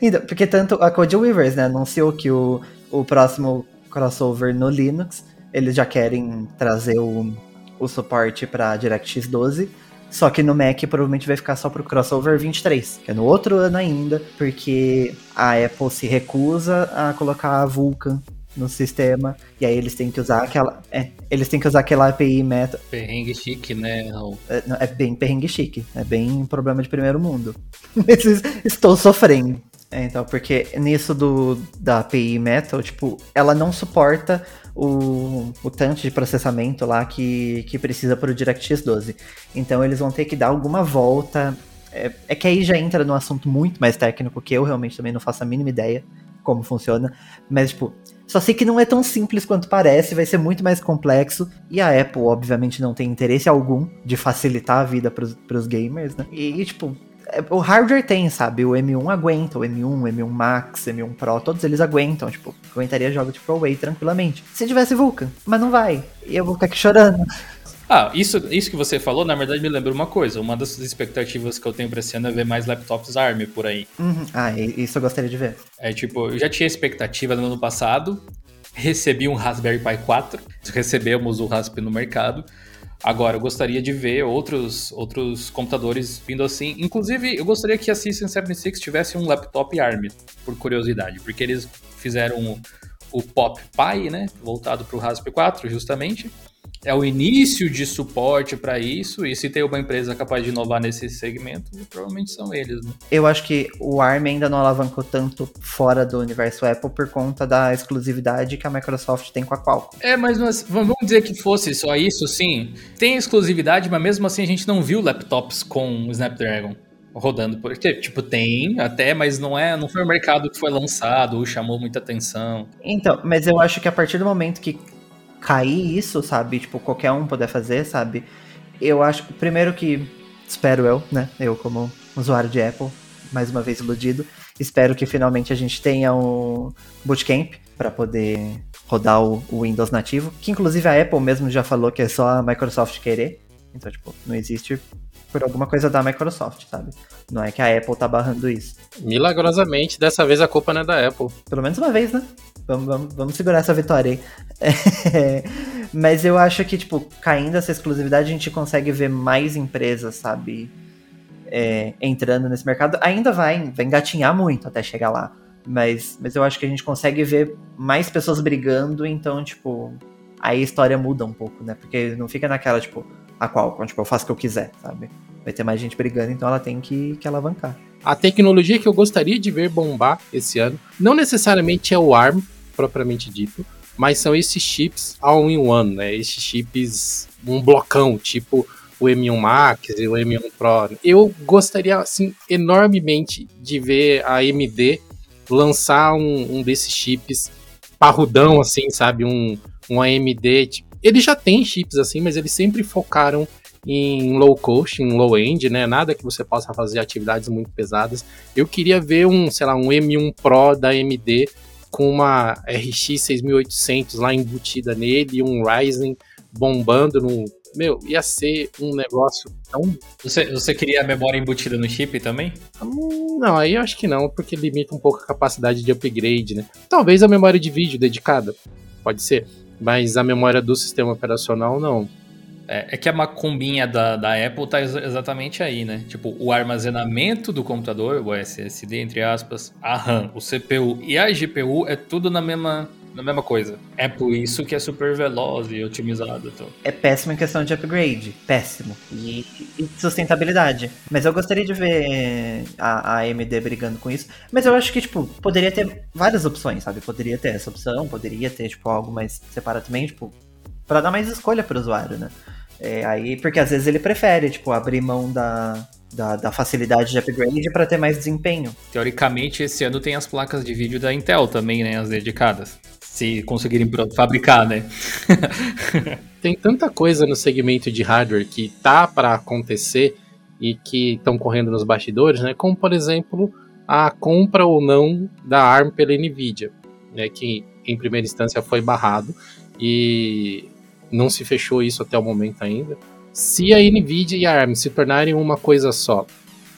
Então, porque tanto a Code Weavers, né, anunciou que o, o próximo crossover no Linux, eles já querem trazer o, o suporte para DirectX 12, só que no Mac provavelmente vai ficar só pro crossover 23, que é no outro ano ainda, porque a Apple se recusa a colocar a Vulkan no sistema, e aí eles têm que usar aquela. É, eles têm que usar aquela API meta. Perrengue chique, né, É, é bem perrengue chique, é bem problema de primeiro mundo. Estou sofrendo. É, então, porque nisso do, da API Metal, tipo, ela não suporta o, o tanto de processamento lá que, que precisa para o DirectX 12. Então eles vão ter que dar alguma volta. É, é, que aí já entra num assunto muito mais técnico, que eu realmente também não faço a mínima ideia como funciona. Mas, tipo, só sei que não é tão simples quanto parece, vai ser muito mais complexo. E a Apple, obviamente, não tem interesse algum de facilitar a vida para os gamers, né? E, tipo, é, o hardware tem, sabe? O M1 aguenta, o M1, o M1 Max, M1 Pro, todos eles aguentam, tipo, aguentaria jogos de ProWay tranquilamente. Se tivesse Vulkan, mas não vai. E eu vou ficar aqui chorando. Ah, isso, isso que você falou, na verdade, me lembra uma coisa. Uma das expectativas que eu tenho pra esse ano é ver mais laptops ARM por aí. Uhum. Ah, isso eu gostaria de ver. É tipo, eu já tinha expectativa no ano passado, recebi um Raspberry Pi 4, recebemos o Rasp no mercado. Agora, eu gostaria de ver outros, outros computadores vindo assim. Inclusive, eu gostaria que a System 76 tivesse um laptop ARM, por curiosidade, porque eles fizeram o, o Pop Pi, né, voltado para o Raspberry 4, justamente é o início de suporte para isso, e se tem uma empresa capaz de inovar nesse segmento, provavelmente são eles. Né? Eu acho que o ARM ainda não alavancou tanto fora do universo Apple por conta da exclusividade que a Microsoft tem com a Qualcomm. É, mas nós, vamos dizer que fosse só isso, sim. Tem exclusividade, mas mesmo assim a gente não viu laptops com Snapdragon rodando por tipo tem até mas não é não foi um mercado que foi lançado ou chamou muita atenção então mas eu acho que a partir do momento que cair isso, sabe? Tipo, qualquer um poder fazer, sabe? Eu acho, primeiro que, espero eu, né? Eu como usuário de Apple, mais uma vez iludido, espero que finalmente a gente tenha um bootcamp para poder rodar o, o, Windows nativo, que inclusive a Apple mesmo já falou que é só a Microsoft querer. Então, tipo, não existe por alguma coisa da Microsoft, sabe? Não é que a Apple tá barrando isso. Milagrosamente, dessa vez a culpa não é da Apple. Pelo menos uma vez, né? Vamos, vamos, vamos segurar essa vitória aí. Mas eu acho que, tipo, caindo essa exclusividade, a gente consegue ver mais empresas, sabe? É, entrando nesse mercado. Ainda vai, vai engatinhar muito até chegar lá. Mas, mas eu acho que a gente consegue ver mais pessoas brigando, então, tipo, aí a história muda um pouco, né? Porque não fica naquela, tipo, a qual, tipo, eu faço o que eu quiser, sabe? Vai ter mais gente brigando, então ela tem que, que alavancar. A tecnologia que eu gostaria de ver bombar esse ano, não necessariamente é o ARM, propriamente dito, mas são esses chips all-in-one, né? Esses chips, um blocão, tipo o M1 Max e o M1 Pro. Eu gostaria, assim, enormemente de ver a AMD lançar um, um desses chips parrudão, assim, sabe? Um, um AMD. Tipo, eles já têm chips assim, mas eles sempre focaram em low cost, em low end, né? Nada que você possa fazer atividades muito pesadas. Eu queria ver um, sei lá, um M1 Pro da AMD com uma RX 6800 lá embutida nele e um Ryzen bombando no meu, ia ser um negócio tão. Você, você queria a memória embutida no chip também? Hum, não, aí eu acho que não, porque limita um pouco a capacidade de upgrade, né? Talvez a memória de vídeo dedicada, pode ser, mas a memória do sistema operacional não. É, é, que a macumbinha da, da Apple tá ex exatamente aí, né? Tipo, o armazenamento do computador, o SSD, entre aspas, a RAM, o CPU e a GPU é tudo na mesma na mesma coisa. É por isso que é super veloz e otimizado. Então. É péssimo em questão de upgrade. Péssimo. E, e sustentabilidade. Mas eu gostaria de ver a, a AMD brigando com isso. Mas eu acho que, tipo, poderia ter várias opções, sabe? Poderia ter essa opção, poderia ter, tipo, algo mais separado também, tipo, para dar mais escolha pro usuário, né? É, aí, porque às vezes ele prefere, tipo, abrir mão da, da, da facilidade de upgrade para ter mais desempenho. Teoricamente, esse ano tem as placas de vídeo da Intel também, né? As dedicadas se conseguirem fabricar, né? Tem tanta coisa no segmento de hardware que tá para acontecer e que estão correndo nos bastidores, né? Como por exemplo a compra ou não da ARM pela Nvidia, né? Que em primeira instância foi barrado e não se fechou isso até o momento ainda. Se a Nvidia e a ARM se tornarem uma coisa só,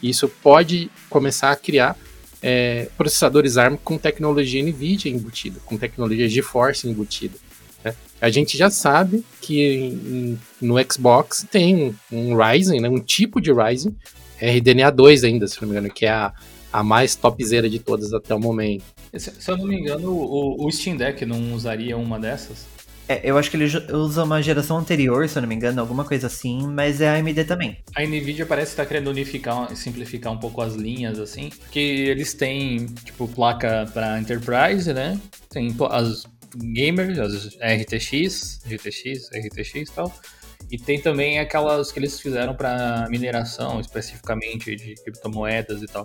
isso pode começar a criar é, processadores ARM com tecnologia NVIDIA embutida, com tecnologia GeForce embutida. Né? A gente já sabe que em, no Xbox tem um, Ryzen, né, um tipo de Ryzen, RDNA 2 ainda, se não me engano, que é a, a mais topzera de todas até o momento. Se, se eu não me engano, o, o Steam Deck não usaria uma dessas? É, eu acho que ele usa uma geração anterior, se eu não me engano, alguma coisa assim, mas é a AMD também. A Nvidia parece estar querendo unificar, simplificar um pouco as linhas, assim, porque eles têm, tipo, placa para Enterprise, né? Tem as gamers, as RTX, GTX, RTX e tal. E tem também aquelas que eles fizeram para mineração, especificamente de criptomoedas e tal.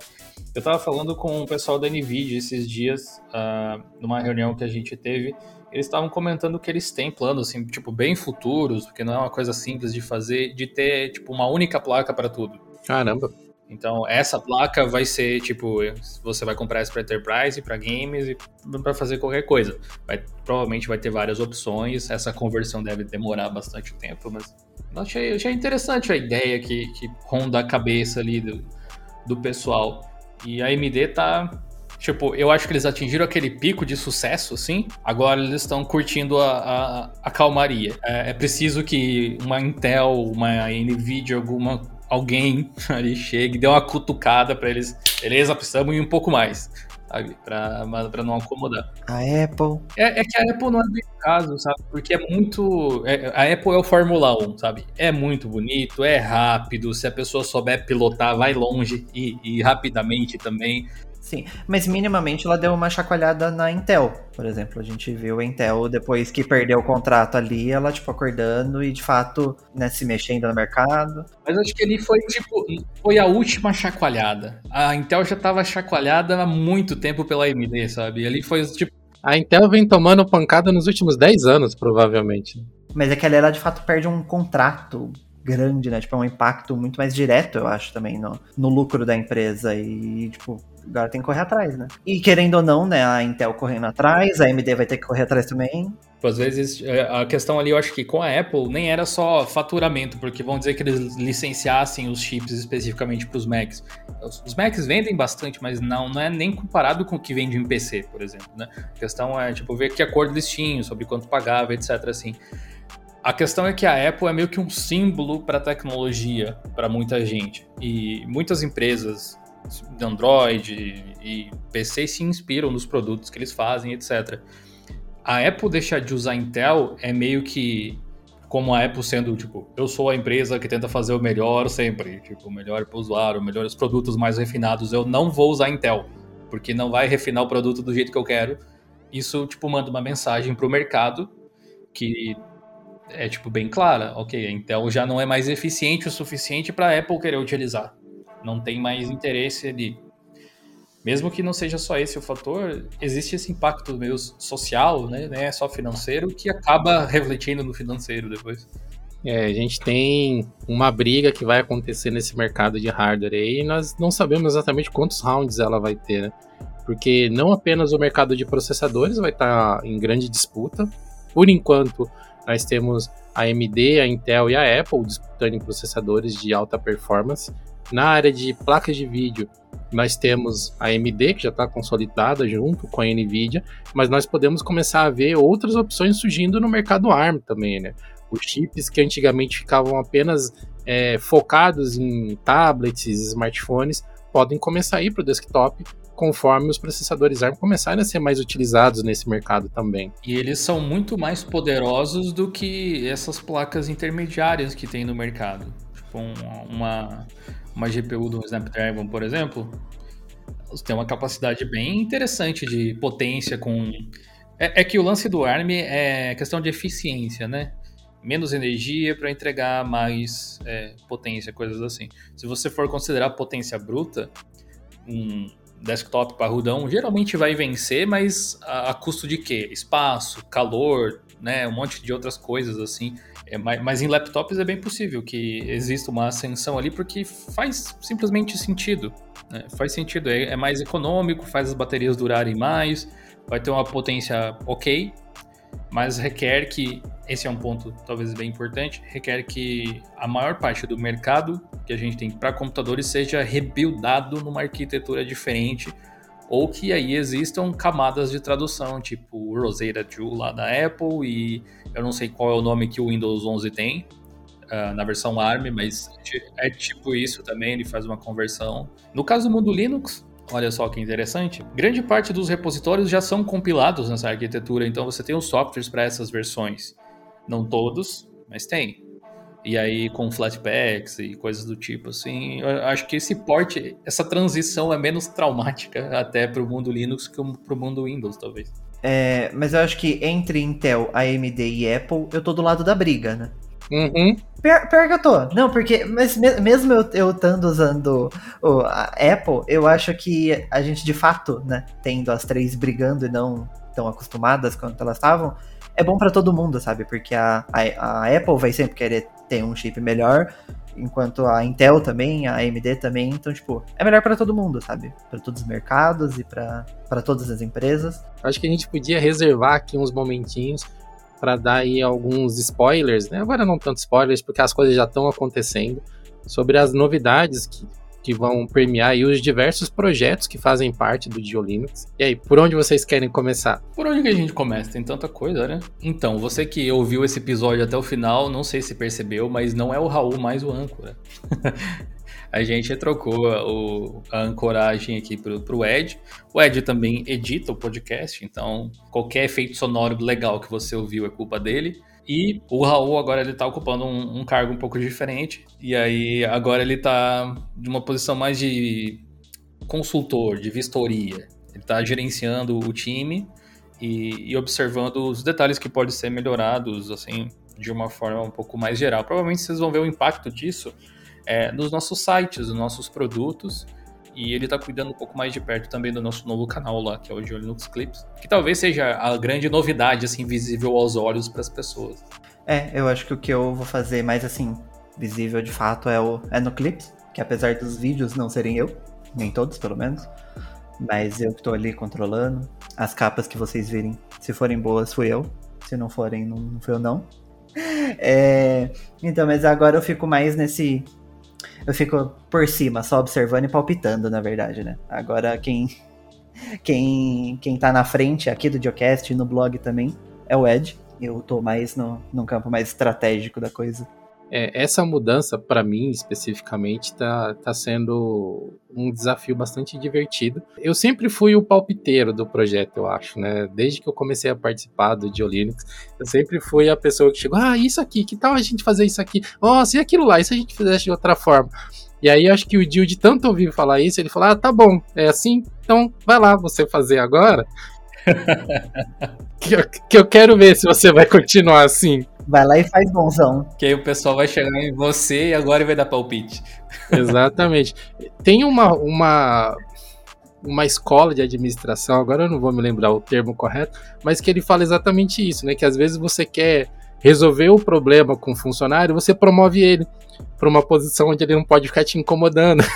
Eu tava falando com o pessoal da Nvidia esses dias, uh, numa reunião que a gente teve, eles estavam comentando que eles têm planos, assim, tipo, bem futuros, porque não é uma coisa simples de fazer, de ter, tipo, uma única placa para tudo. Caramba. Então, essa placa vai ser, tipo, você vai comprar essa para Enterprise, para games e para fazer qualquer coisa. Vai, provavelmente vai ter várias opções, essa conversão deve demorar bastante tempo, mas eu achei, achei interessante a ideia que, que ronda a cabeça ali do, do pessoal. E a AMD tá Tipo, eu acho que eles atingiram aquele pico de sucesso, assim. Agora eles estão curtindo a, a, a calmaria. É, é, preciso que uma Intel, uma Nvidia, alguma alguém ali chegue, dê uma cutucada para eles. Beleza, precisamos ir um pouco mais sabe? Pra, pra não acomodar. A Apple. É, é, que a Apple não é bem caso, sabe? Porque é muito. É, a Apple é o Fórmula 1, sabe? É muito bonito, é rápido. Se a pessoa souber pilotar, vai longe e, e rapidamente também. Sim, mas minimamente ela deu uma chacoalhada na Intel, por exemplo. A gente viu a Intel, depois que perdeu o contrato ali, ela, tipo, acordando e, de fato, né, se mexendo no mercado. Mas acho que ali foi, tipo, foi a última chacoalhada. A Intel já tava chacoalhada há muito tempo pela AMD, sabe? E ali foi, tipo... A Intel vem tomando pancada nos últimos 10 anos, provavelmente. Mas é que ali ela, de fato, perde um contrato grande, né? Tipo, é um impacto muito mais direto, eu acho, também, no, no lucro da empresa. E, tipo, agora tem que correr atrás, né? E querendo ou não, né, a Intel correndo atrás, a AMD vai ter que correr atrás também. Às vezes, é, a questão ali, eu acho que com a Apple nem era só faturamento, porque vão dizer que eles licenciassem os chips especificamente para os Macs. Os Macs vendem bastante, mas não, não é nem comparado com o que vende em PC, por exemplo, né? A questão é, tipo, ver que acordo eles tinham, sobre quanto pagava, etc, assim. A questão é que a Apple é meio que um símbolo para tecnologia para muita gente. E muitas empresas de Android e PC se inspiram nos produtos que eles fazem, etc. A Apple deixar de usar Intel é meio que como a Apple sendo, tipo, eu sou a empresa que tenta fazer o melhor sempre, tipo, o melhor para o usuário, melhores produtos mais refinados, eu não vou usar Intel, porque não vai refinar o produto do jeito que eu quero. Isso, tipo, manda uma mensagem para o mercado que é tipo bem clara, ok, a Intel já não é mais eficiente o suficiente para a Apple querer utilizar. Não tem mais interesse ali. Mesmo que não seja só esse o fator, existe esse impacto meio social, né, não é só financeiro, que acaba refletindo no financeiro depois. É, a gente tem uma briga que vai acontecer nesse mercado de hardware aí, e nós não sabemos exatamente quantos rounds ela vai ter, né? Porque não apenas o mercado de processadores vai estar tá em grande disputa, por enquanto nós temos a AMD, a Intel e a Apple disputando em processadores de alta performance. Na área de placas de vídeo, nós temos a AMD, que já está consolidada junto com a NVIDIA, mas nós podemos começar a ver outras opções surgindo no mercado ARM também, né? Os chips que antigamente ficavam apenas é, focados em tablets, smartphones, podem começar a ir para o desktop conforme os processadores ARM começarem a ser mais utilizados nesse mercado também. E eles são muito mais poderosos do que essas placas intermediárias que tem no mercado. Tipo, uma, uma GPU do Snapdragon, por exemplo, tem uma capacidade bem interessante de potência com... É, é que o lance do ARM é questão de eficiência, né? menos energia para entregar mais é, potência, coisas assim. Se você for considerar potência bruta, um, desktop parrudão geralmente vai vencer, mas a, a, custo de quê? Espaço, calor, né, um monte de outras coisas assim. É, mas, mas, em laptops é bem possível que exista uma ascensão ali, porque faz simplesmente sentido. Né? Faz sentido, é, é mais econômico, faz as baterias durarem mais, vai ter uma potência ok, mas requer que esse é um ponto talvez bem importante, requer que a maior parte do mercado que a gente tem para computadores seja rebuildado numa arquitetura diferente, ou que aí existam camadas de tradução, tipo Rosetta 2 lá da Apple, e eu não sei qual é o nome que o Windows 11 tem, uh, na versão ARM, mas é tipo isso também, ele faz uma conversão. No caso do mundo Linux, Olha só que interessante. Grande parte dos repositórios já são compilados nessa arquitetura, então você tem os softwares para essas versões. Não todos, mas tem. E aí com Flatpaks e coisas do tipo, assim, eu acho que esse porte, essa transição é menos traumática até para o mundo Linux que para o mundo Windows, talvez. É, mas eu acho que entre Intel, AMD e Apple, eu tô do lado da briga, né? Uhum. Pior, pior, que eu tô. Não, porque mas mesmo eu estando usando o, a Apple, eu acho que a gente de fato, né, tendo as três brigando e não tão acostumadas quanto elas estavam, é bom para todo mundo, sabe? Porque a, a, a, Apple vai sempre querer ter um chip melhor, enquanto a Intel também, a AMD também. Então, tipo, é melhor para todo mundo, sabe? Para todos os mercados e para todas as empresas. Acho que a gente podia reservar aqui uns momentinhos para dar aí alguns spoilers, né? Agora não tanto spoilers, porque as coisas já estão acontecendo, sobre as novidades que que vão premiar aí os diversos projetos que fazem parte do GeoLinux. E aí, por onde vocês querem começar? Por onde que a gente começa? Tem tanta coisa, né? Então, você que ouviu esse episódio até o final, não sei se percebeu, mas não é o Raul mais o âncora. a gente trocou o, a ancoragem aqui pro, pro Ed. O Ed também edita o podcast, então qualquer efeito sonoro legal que você ouviu é culpa dele. E o Raul agora ele tá ocupando um, um, cargo um pouco diferente. E aí agora ele tá de uma posição mais de consultor, de vistoria. Ele tá gerenciando o time e, e observando os detalhes que podem ser melhorados, assim, de uma forma um pouco mais geral. Provavelmente vocês vão ver o impacto disso é, nos nossos sites, nos nossos produtos e ele tá cuidando um pouco mais de perto também do nosso novo canal lá, que é o de Linux Clips, que talvez seja a grande novidade, assim, visível aos olhos para as pessoas. É, eu acho que o que eu vou fazer mais, assim, visível de fato é, o, é no Clips, que apesar dos vídeos não serem eu, nem todos pelo menos, mas eu que tô ali controlando. As capas que vocês virem, se forem boas, fui eu. Se não forem, não, não fui eu, não. É, então, mas agora eu fico mais nesse. Eu fico por cima, só observando e palpitando, na verdade, né? Agora quem. Quem, quem tá na frente aqui do Geocast e no blog também é o Ed. Eu tô mais no, no campo mais estratégico da coisa é, essa mudança, para mim especificamente, está tá sendo um desafio bastante divertido. Eu sempre fui o palpiteiro do projeto, eu acho, né? Desde que eu comecei a participar do Geolinux, eu sempre fui a pessoa que chegou: ah, isso aqui, que tal a gente fazer isso aqui? Nossa, e aquilo lá, e se a gente fizesse de outra forma? E aí acho que o Dio, de tanto ouvir falar isso, ele falou: ah, tá bom, é assim, então vai lá você fazer agora. que, eu, que eu quero ver se você vai continuar assim. Vai lá e faz bonzão. Que aí o pessoal vai chegar em você e agora vai dar palpite. Exatamente. Tem uma, uma, uma escola de administração, agora eu não vou me lembrar o termo correto, mas que ele fala exatamente isso, né? Que às vezes você quer resolver o problema com o funcionário, você promove ele para uma posição onde ele não pode ficar te incomodando.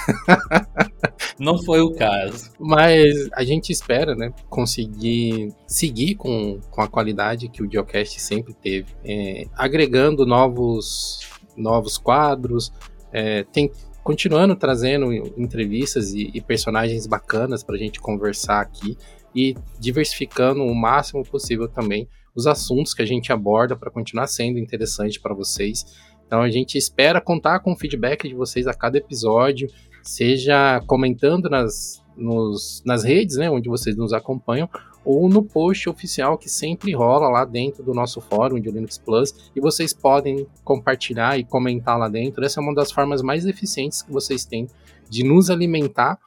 Não foi o caso. Mas a gente espera, né, conseguir seguir com, com a qualidade que o Geocast sempre teve, é, agregando novos, novos quadros, é, tem, continuando trazendo entrevistas e, e personagens bacanas para a gente conversar aqui e diversificando o máximo possível também os assuntos que a gente aborda para continuar sendo interessante para vocês. Então a gente espera contar com o feedback de vocês a cada episódio, seja comentando nas, nos, nas redes, né, onde vocês nos acompanham, ou no post oficial que sempre rola lá dentro do nosso fórum de Linux Plus, e vocês podem compartilhar e comentar lá dentro. Essa é uma das formas mais eficientes que vocês têm de nos alimentar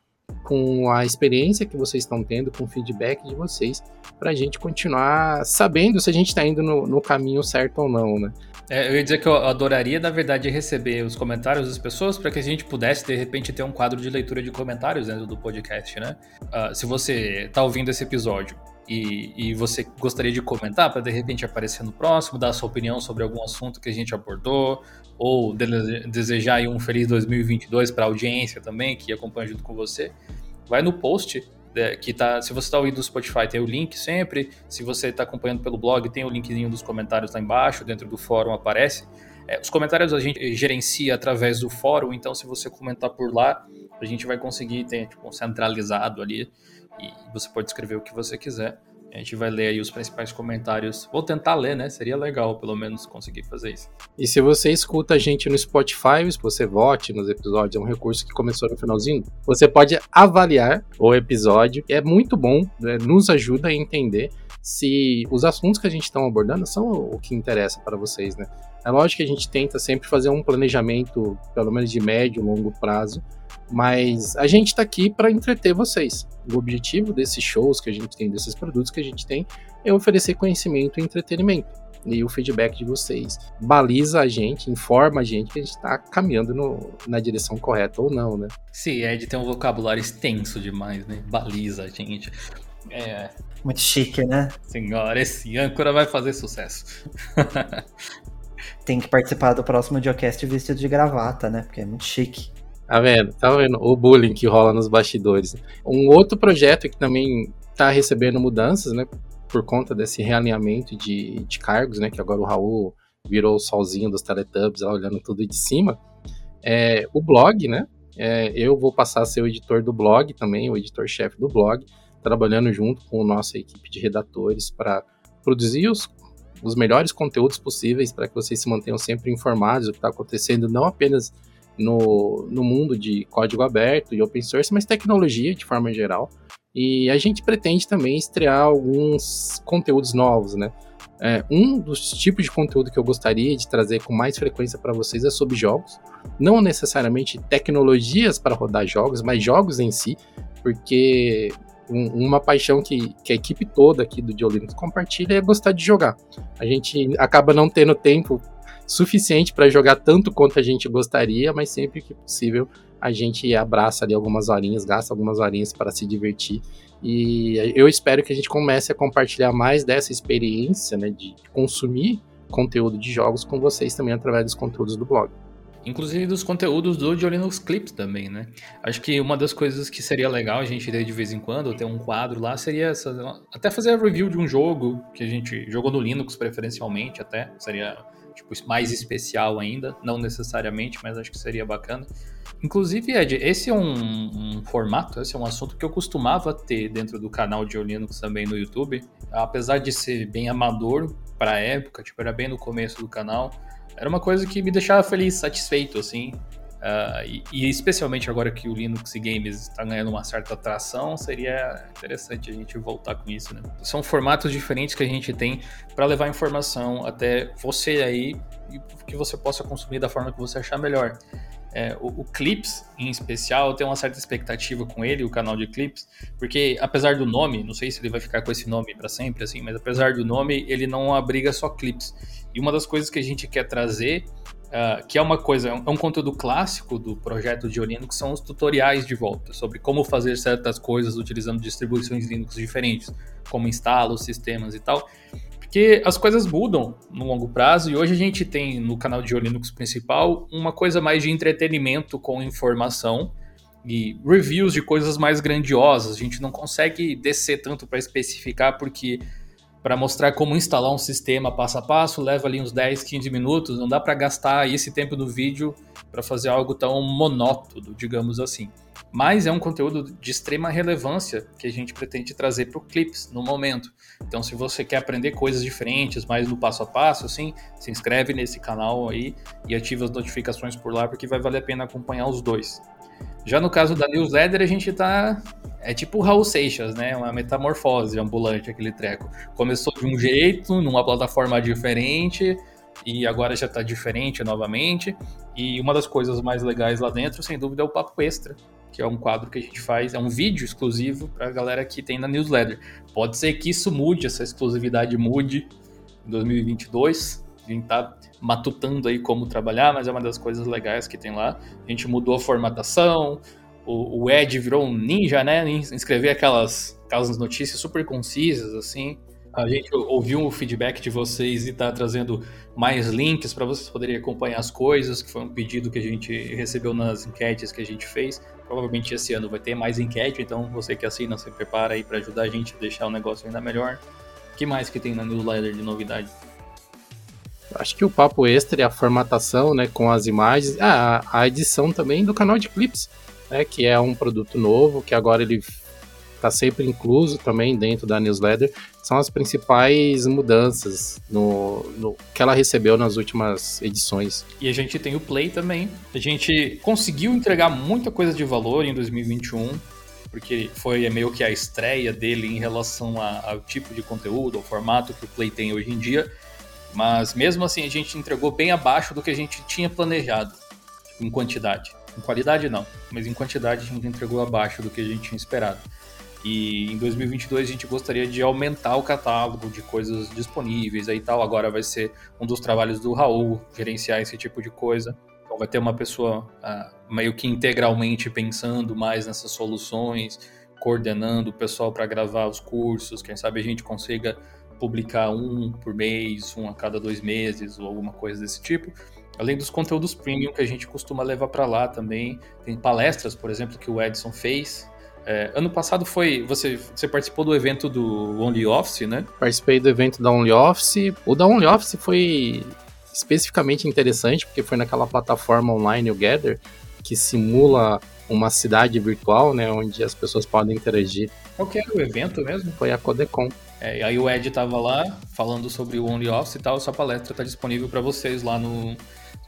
com a experiência que vocês estão tendo, com o feedback de vocês, para a gente continuar sabendo se a gente está indo no, no, caminho certo ou não, né? É, eu ia dizer que eu adoraria, na verdade, receber os comentários das pessoas para que a gente pudesse, de repente, ter um quadro de leitura de comentários dentro do podcast, né? Uh, se você está ouvindo esse episódio e, e, você gostaria de comentar para de repente aparecer no próximo, dar sua opinião sobre algum assunto que a gente abordou, ou de desejar um feliz 2022 para a audiência também, que acompanha junto com você, vai no post é, que tá, se você está ouvindo do Spotify, tem o link sempre. Se você está acompanhando pelo blog, tem o linkzinho dos comentários lá embaixo, dentro do fórum aparece. É, os comentários a gente gerencia através do fórum, então se você comentar por lá, a gente vai conseguir ter tipo, centralizado ali e você pode escrever o que você quiser. A gente vai ler aí os principais comentários. Vou tentar ler, né? Seria legal, pelo menos, conseguir fazer isso. E se você escuta a gente no Spotify, se você vote nos episódios, é um recurso que começou no finalzinho, você pode avaliar o episódio. É muito bom, né? nos ajuda a entender se os assuntos que a gente está abordando são o que interessa para vocês, né? É lógico que a gente tenta sempre fazer um planejamento, pelo menos de médio, longo prazo, mas a gente está aqui para entreter vocês. O objetivo desses shows que a gente tem, desses produtos que a gente tem, é oferecer conhecimento e entretenimento. E o feedback de vocês baliza a gente, informa a gente que a gente está caminhando no, na direção correta ou não, né? Sim, Ed tem um vocabulário extenso demais, né? Baliza a gente. É. Muito chique, né? Senhora, esse âncora vai fazer sucesso. tem que participar do próximo Geocast vestido de gravata, né? Porque é muito chique. Tá vendo? Tá vendo o bullying que rola nos bastidores. Um outro projeto que também tá recebendo mudanças, né? Por conta desse realinhamento de, de cargos, né? Que agora o Raul virou o solzinho dos Teletubbies, lá, olhando tudo de cima. É, o blog, né? É, eu vou passar a ser o editor do blog também, o editor-chefe do blog, trabalhando junto com a nossa equipe de redatores para produzir os, os melhores conteúdos possíveis para que vocês se mantenham sempre informados do que está acontecendo, não apenas no, no mundo de código aberto e open source, mas tecnologia de forma geral. E a gente pretende também estrear alguns conteúdos novos, né? É, um dos tipos de conteúdo que eu gostaria de trazer com mais frequência para vocês é sobre jogos. Não necessariamente tecnologias para rodar jogos, mas jogos em si, porque um, uma paixão que, que, a equipe toda aqui do Diolinux compartilha é gostar de jogar. A gente acaba não tendo tempo suficiente para jogar tanto quanto a gente gostaria, mas sempre que possível a gente abraça ali algumas horinhas, gasta algumas horinhas para se divertir. E eu espero que a gente comece a compartilhar mais dessa experiência, né, de consumir conteúdo de jogos com vocês também através dos conteúdos do blog. Inclusive dos conteúdos do Linux Clips também, né? Acho que uma das coisas que seria legal a gente ter de vez em quando, ter um quadro lá, seria essa, até fazer a review de um jogo que a gente jogou no Linux preferencialmente até, seria tipo, mais especial ainda, não necessariamente, mas acho que seria bacana. Inclusive, Ed, esse é um, um, formato, esse é um assunto que eu costumava ter dentro do canal de Linux também no YouTube, apesar de ser bem amador para a época, tipo, era bem no começo do canal, era uma coisa que me deixava feliz, satisfeito, assim. Uh, e, e, especialmente agora que o Linux Games está ganhando uma certa atração, seria interessante a gente voltar com isso, né? São formatos diferentes que a gente tem para levar informação até você aí e que você possa consumir da forma que você achar melhor. É, o, o, Clips, em especial, tem uma certa expectativa com ele, o canal de Clips, porque apesar do nome, não sei se ele vai ficar com esse nome para sempre, assim, mas apesar do nome, ele não abriga só clips. E uma das coisas que a gente quer trazer, uh, que é uma coisa, é um, é um conteúdo clássico do projeto de Linux, são os tutoriais de volta, sobre como fazer certas coisas utilizando distribuições Linux diferentes, como instala os sistemas e tal. Porque as coisas mudam no longo prazo e hoje a gente tem no canal de Linux principal uma coisa mais de entretenimento com informação e reviews de coisas mais grandiosas. A gente não consegue descer tanto para especificar porque para mostrar como instalar um sistema passo a passo leva ali uns 10, 15 minutos, não dá para gastar esse tempo no vídeo para fazer algo tão monótono, digamos assim mas é um conteúdo de extrema relevância que a gente pretende trazer para o Clips no momento. Então, se você quer aprender coisas diferentes, mais no passo a passo, assim, se inscreve nesse canal aí e ativa as notificações por lá, porque vai valer a pena acompanhar os dois. Já no caso da newsletter, a gente tá. É tipo o Raul Seixas, né? Uma metamorfose ambulante, aquele treco. Começou de um jeito, numa plataforma diferente, e agora já tá diferente novamente. E uma das coisas mais legais lá dentro, sem dúvida, é o papo extra, que é um quadro que a gente faz, é um vídeo exclusivo para a galera que tem na newsletter. Pode ser que isso mude, essa exclusividade mude em 2022. A gente tá matutando aí como trabalhar, mas é uma das coisas legais que tem lá. A gente mudou a formatação, o, o Ed virou um ninja, né? Escrever aquelas, aquelas notícias super concisas, assim. A gente ouviu o feedback de vocês e está trazendo mais links para vocês poderem acompanhar as coisas, que foi um pedido que a gente recebeu nas enquetes que a gente fez. Provavelmente esse ano vai ter mais enquete, então você que assina, se prepara aí para ajudar a gente a deixar o negócio ainda melhor. O que mais que tem na newsletter de novidade? Acho que o papo extra é a formatação, né, com as imagens, ah, a edição também do canal de clips, né, que é um produto novo, que agora ele está sempre incluso também dentro da newsletter, são as principais mudanças no, no, que ela recebeu nas últimas edições. E a gente tem o Play também. A gente conseguiu entregar muita coisa de valor em 2021, porque foi meio que a estreia dele em relação a, ao tipo de conteúdo, ao formato que o Play tem hoje em dia. Mas mesmo assim a gente entregou bem abaixo do que a gente tinha planejado em quantidade. Em qualidade não, mas em quantidade a gente entregou abaixo do que a gente tinha esperado. E em 2022 a gente gostaria de aumentar o catálogo de coisas disponíveis aí tal. Agora vai ser um dos trabalhos do Raul gerenciar esse tipo de coisa. Então vai ter uma pessoa uh, meio que integralmente pensando mais nessas soluções, coordenando o pessoal para gravar os cursos. Quem sabe a gente consiga publicar um por mês, um a cada dois meses ou alguma coisa desse tipo. Além dos conteúdos premium que a gente costuma levar para lá também. Tem palestras, por exemplo, que o Edson fez é, ano passado foi. Você, você participou do evento do OnlyOffice, né? Participei do evento da OnlyOffice. O da OnlyOffice foi especificamente interessante, porque foi naquela plataforma online, o Gather, que simula uma cidade virtual, né? Onde as pessoas podem interagir. Qual que era o evento mesmo? Foi a Codecon. É, aí o Ed tava lá falando sobre o OnlyOffice e tal. Essa palestra tá disponível para vocês lá no,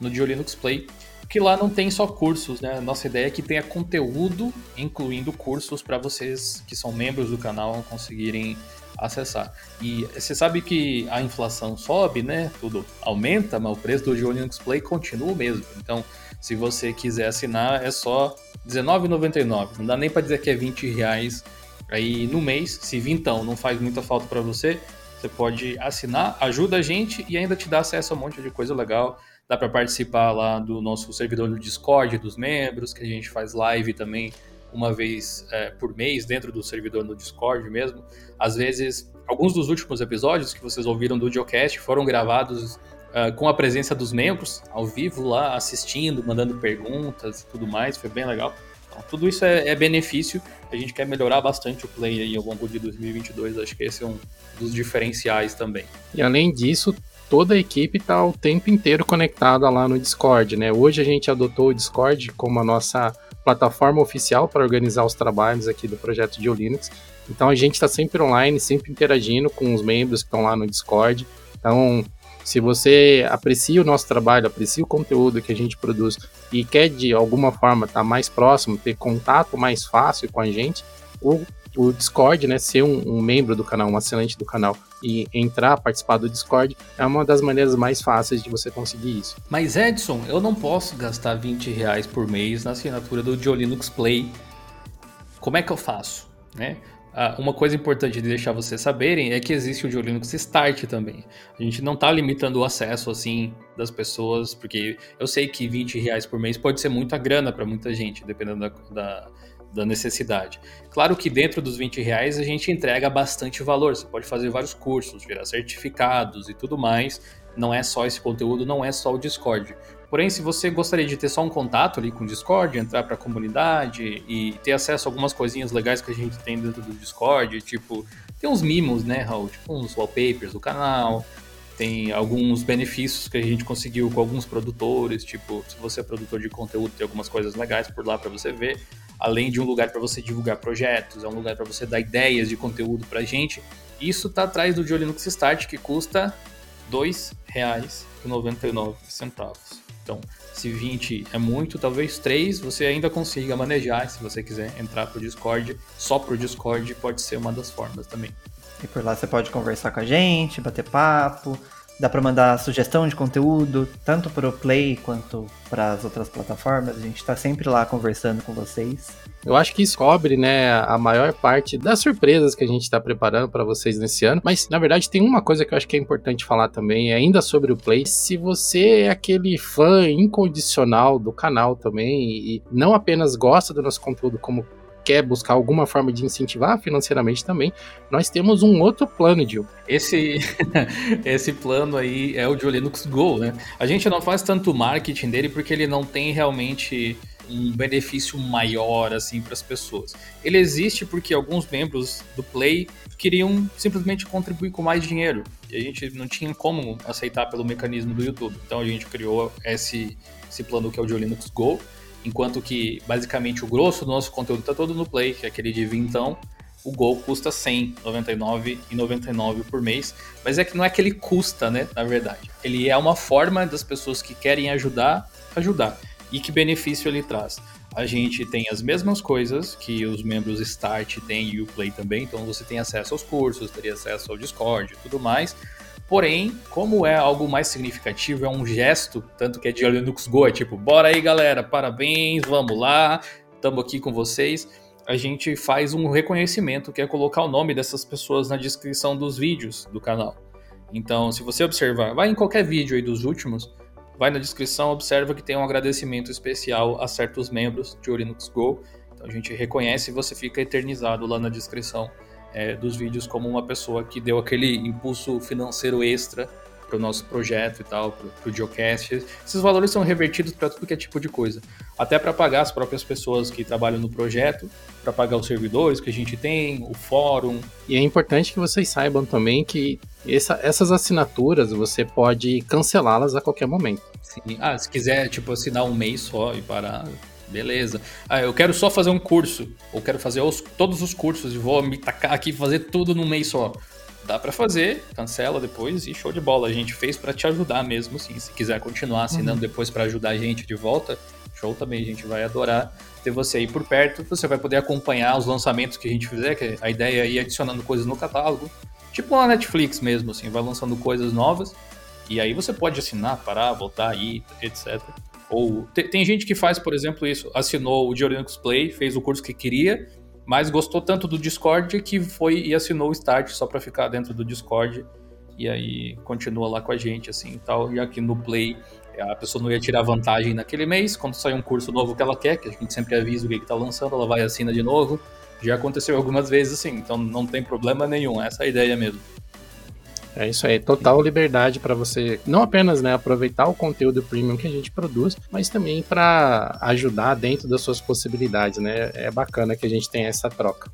no Linux Play que lá não tem só cursos, né? Nossa ideia é que tenha conteúdo, incluindo cursos para vocês que são membros do canal conseguirem acessar. E você sabe que a inflação sobe, né? Tudo aumenta, mas o preço do Linux Play continua o mesmo. Então, se você quiser assinar, é só R$19,99. Não dá nem para dizer que é 20 reais aí no mês. Se vintão não faz muita falta para você, você pode assinar, ajuda a gente e ainda te dá acesso a um monte de coisa legal Dá para participar lá do nosso servidor no Discord dos membros, que a gente faz live também uma vez é, por mês dentro do servidor no Discord mesmo. Às vezes, alguns dos últimos episódios que vocês ouviram do Geocast foram gravados uh, com a presença dos membros ao vivo lá, assistindo, mandando perguntas e tudo mais, foi bem legal. Então, tudo isso é, é, benefício. A gente quer melhorar bastante o Play aí ao longo de 2022. Acho que esse é um dos diferenciais também. E além disso, toda a equipe está o tempo inteiro conectada lá no Discord, né? Hoje a gente adotou o Discord como a nossa plataforma oficial para organizar os trabalhos aqui do projeto de Linux. Então a gente está sempre online, sempre interagindo com os membros que estão lá no Discord. Então, se você aprecia o nosso trabalho, aprecia o conteúdo que a gente produz e quer de alguma forma estar tá mais próximo, ter contato mais fácil com a gente, o, o Discord, né, ser um, um, membro do canal, um assinante do canal e entrar, participar do Discord, é uma das maneiras mais fáceis de você conseguir isso. Mas Edson, eu não posso gastar 20 reais por mês na assinatura do Linux Play. Como é que eu faço? Né? Ah, uma coisa importante de deixar vocês saberem é que existe o Linux Start também. A gente não está limitando o acesso assim das pessoas, porque eu sei que 20 reais por mês pode ser muita grana para muita gente, dependendo da, da, da, necessidade. Claro que dentro dos 20 reais a gente entrega bastante valor. Você pode fazer vários cursos, virar certificados e tudo mais. Não é só esse conteúdo, não é só o Discord. Porém, se você gostaria de ter só um contato ali com o Discord, entrar para a comunidade e ter acesso a algumas coisinhas legais que a gente tem dentro do Discord, tipo, tem uns mimos, né, Raul? Tipo, uns wallpapers do canal, tem alguns benefícios que a gente conseguiu com alguns produtores, tipo, se você é produtor de conteúdo, tem algumas coisas legais por lá para você ver, além de um lugar para você divulgar projetos, é um lugar para você dar ideias de conteúdo para gente. Isso tá atrás do Linux Start, que custa R$ 2,99. Então, se 20 é muito, talvez 3 você ainda consiga manejar. Se você quiser entrar para o Discord, só para o Discord pode ser uma das formas também. E por lá você pode conversar com a gente, bater papo, dá para mandar sugestão de conteúdo, tanto para o Play quanto para as outras plataformas. A gente está sempre lá conversando com vocês. Eu acho que isso cobre, né, a maior parte das surpresas que a gente está preparando para vocês nesse ano. Mas, na verdade, tem uma coisa que eu acho que é importante falar também, ainda sobre o Play. Se você é aquele fã incondicional do canal também e não apenas gosta do nosso conteúdo como quer buscar alguma forma de incentivar financeiramente também, nós temos um outro plano, Gil. Esse, esse plano aí é o de Linux Go, né? A gente não faz tanto marketing dele porque ele não tem realmente um benefício maior assim para as pessoas. Ele existe porque alguns membros do Play queriam simplesmente contribuir com mais dinheiro e a gente não tinha como aceitar pelo mecanismo do YouTube. Então a gente criou esse, esse plano que é o de Linux Go, enquanto que basicamente o grosso do nosso conteúdo está todo no Play, que é aquele de vintão. O Go custa R$ 199,99 por mês, mas é que não é que ele custa, né? Na verdade, ele é uma forma das pessoas que querem ajudar ajudar. E que benefício ele traz? A gente tem as mesmas coisas que os membros Start têm e o Play também, então você tem acesso aos cursos, teria acesso ao Discord e tudo mais. Porém, como é algo mais significativo, é um gesto, tanto que é de Linux Go, é tipo, bora aí galera, parabéns, vamos lá, estamos aqui com vocês. A gente faz um reconhecimento, que é colocar o nome dessas pessoas na descrição dos vídeos do canal. Então, se você observar, vai em qualquer vídeo aí dos últimos, vai na descrição, observa que tem um agradecimento especial a certos membros de Linux Go. Então a gente reconhece e você fica eternizado lá na descrição é, dos vídeos como uma pessoa que deu aquele impulso financeiro extra para o nosso projeto e tal, para o Geocast. Esses valores são revertidos para tudo que é tipo de coisa. Até para pagar as próprias pessoas que trabalham no projeto, para pagar os servidores que a gente tem, o fórum. E é importante que vocês saibam também que essa, essas assinaturas você pode cancelá-las a qualquer momento. Sim. Ah, se quiser, tipo, assinar um mês só e parar, beleza. Ah, eu quero só fazer um curso, ou quero fazer os, todos os cursos e vou me tacar aqui e fazer tudo num mês só. Dá para fazer, cancela depois e show de bola. A gente fez para te ajudar mesmo, sim. Se quiser continuar assinando uhum. depois para ajudar a gente de volta, show também. A gente vai adorar ter você aí por perto. Você vai poder acompanhar os lançamentos que a gente fizer, que a ideia é ir adicionando coisas no catálogo. Tipo uma Netflix mesmo, assim, vai lançando coisas novas e aí você pode assinar, parar, voltar aí, etc. Ou tem, tem gente que faz, por exemplo, isso. Assinou o Linux Play, fez o curso que queria, mas gostou tanto do Discord que foi e assinou o Start só para ficar dentro do Discord. E aí continua lá com a gente, assim, tal. E aqui no Play a pessoa não ia tirar vantagem naquele mês. Quando sai um curso novo que ela quer, que a gente sempre avisa o que está lançando, ela vai e assina de novo. Já aconteceu algumas vezes assim, então não tem problema nenhum. Essa é a ideia mesmo. É isso aí, total liberdade para você não apenas né, aproveitar o conteúdo premium que a gente produz, mas também para ajudar dentro das suas possibilidades, né? É bacana que a gente tenha essa troca.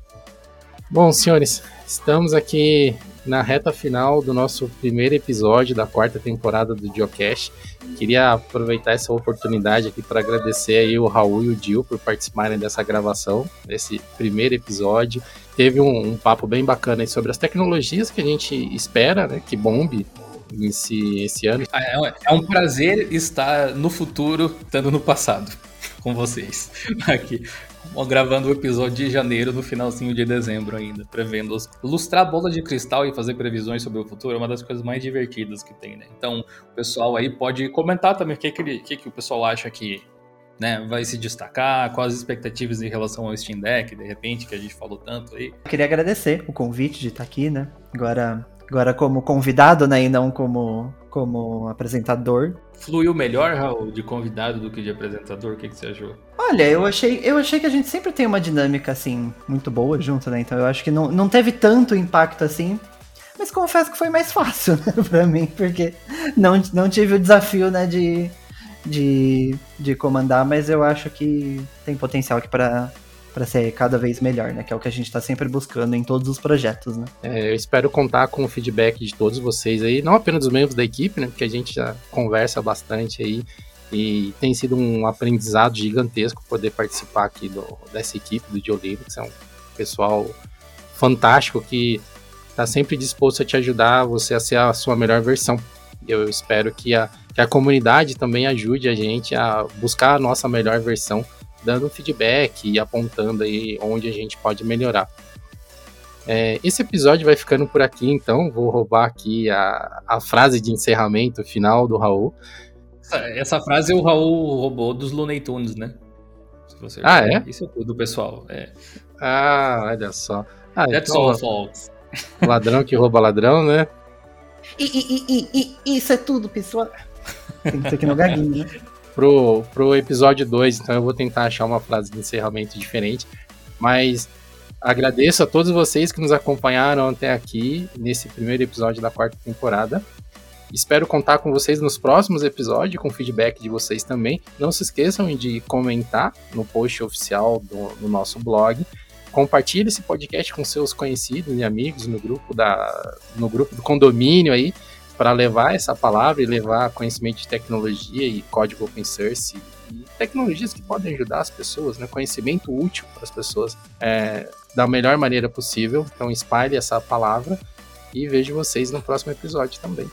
Bom, senhores, estamos aqui na reta final do nosso primeiro episódio da quarta temporada do Geocache. Queria aproveitar essa oportunidade aqui para agradecer aí o Raul e o Dil por participarem dessa gravação, desse primeiro episódio. Teve um, um papo bem bacana sobre as tecnologias que a gente espera né, que bombe esse, esse ano. É, é um prazer estar no futuro, estando no passado com vocês aqui gravando o episódio de janeiro no finalzinho de dezembro ainda, prevendo os... lustrar a bola de cristal e fazer previsões sobre o futuro é uma das coisas mais divertidas que tem, né? Então, o pessoal aí pode comentar também o que, que, ele, que, que o pessoal acha que né, vai se destacar, quais as expectativas em relação ao Steam Deck, de repente, que a gente falou tanto aí. Eu queria agradecer o convite de estar aqui, né? Agora, agora como convidado, né, e não como, como apresentador. Fluiu melhor, Raul, de convidado do que de apresentador? O que, que você achou? Olha, eu achei, eu achei que a gente sempre tem uma dinâmica, assim, muito boa junto, né? Então eu acho que não, não teve tanto impacto assim. Mas confesso que foi mais fácil, né, pra mim, porque não, não tive o desafio, né, de, de, de comandar, mas eu acho que tem potencial aqui para para ser cada vez melhor, né? Que é o que a gente está sempre buscando em todos os projetos, né? É, eu espero contar com o feedback de todos vocês aí, não apenas dos membros da equipe, né? Porque a gente já conversa bastante aí e tem sido um aprendizado gigantesco poder participar aqui do, dessa equipe do Geolinux. É um pessoal fantástico que está sempre disposto a te ajudar você a ser a sua melhor versão. Eu espero que a, que a comunidade também ajude a gente a buscar a nossa melhor versão, dando feedback e apontando aí onde a gente pode melhorar. É, esse episódio vai ficando por aqui, então vou roubar aqui a, a frase de encerramento final do Raul. Essa frase o Raul roubou dos Looney Tunes, né? ah, é? Isso é tudo, pessoal. É. Ah, olha só. Ah, That's então, all, folks. Ladrão que rouba ladrão, né? E, e, e, e, isso é tudo, pessoal. Tem que ser aqui no gaguinho, né? Pro, pro episódio 2, então eu vou tentar achar uma frase de encerramento diferente. Mas agradeço a todos vocês que nos acompanharam até aqui, nesse primeiro episódio da quarta temporada. Espero contar com vocês nos próximos episódios, com feedback de vocês também. Não se esqueçam de comentar no post oficial do, do nosso blog. Compartilhe esse podcast com seus conhecidos e amigos no grupo, da, no grupo do condomínio aí, para levar essa palavra e levar conhecimento de tecnologia e código open source e tecnologias que podem ajudar as pessoas, né? conhecimento útil para as pessoas é, da melhor maneira possível. Então espalhe essa palavra e vejo vocês no próximo episódio também.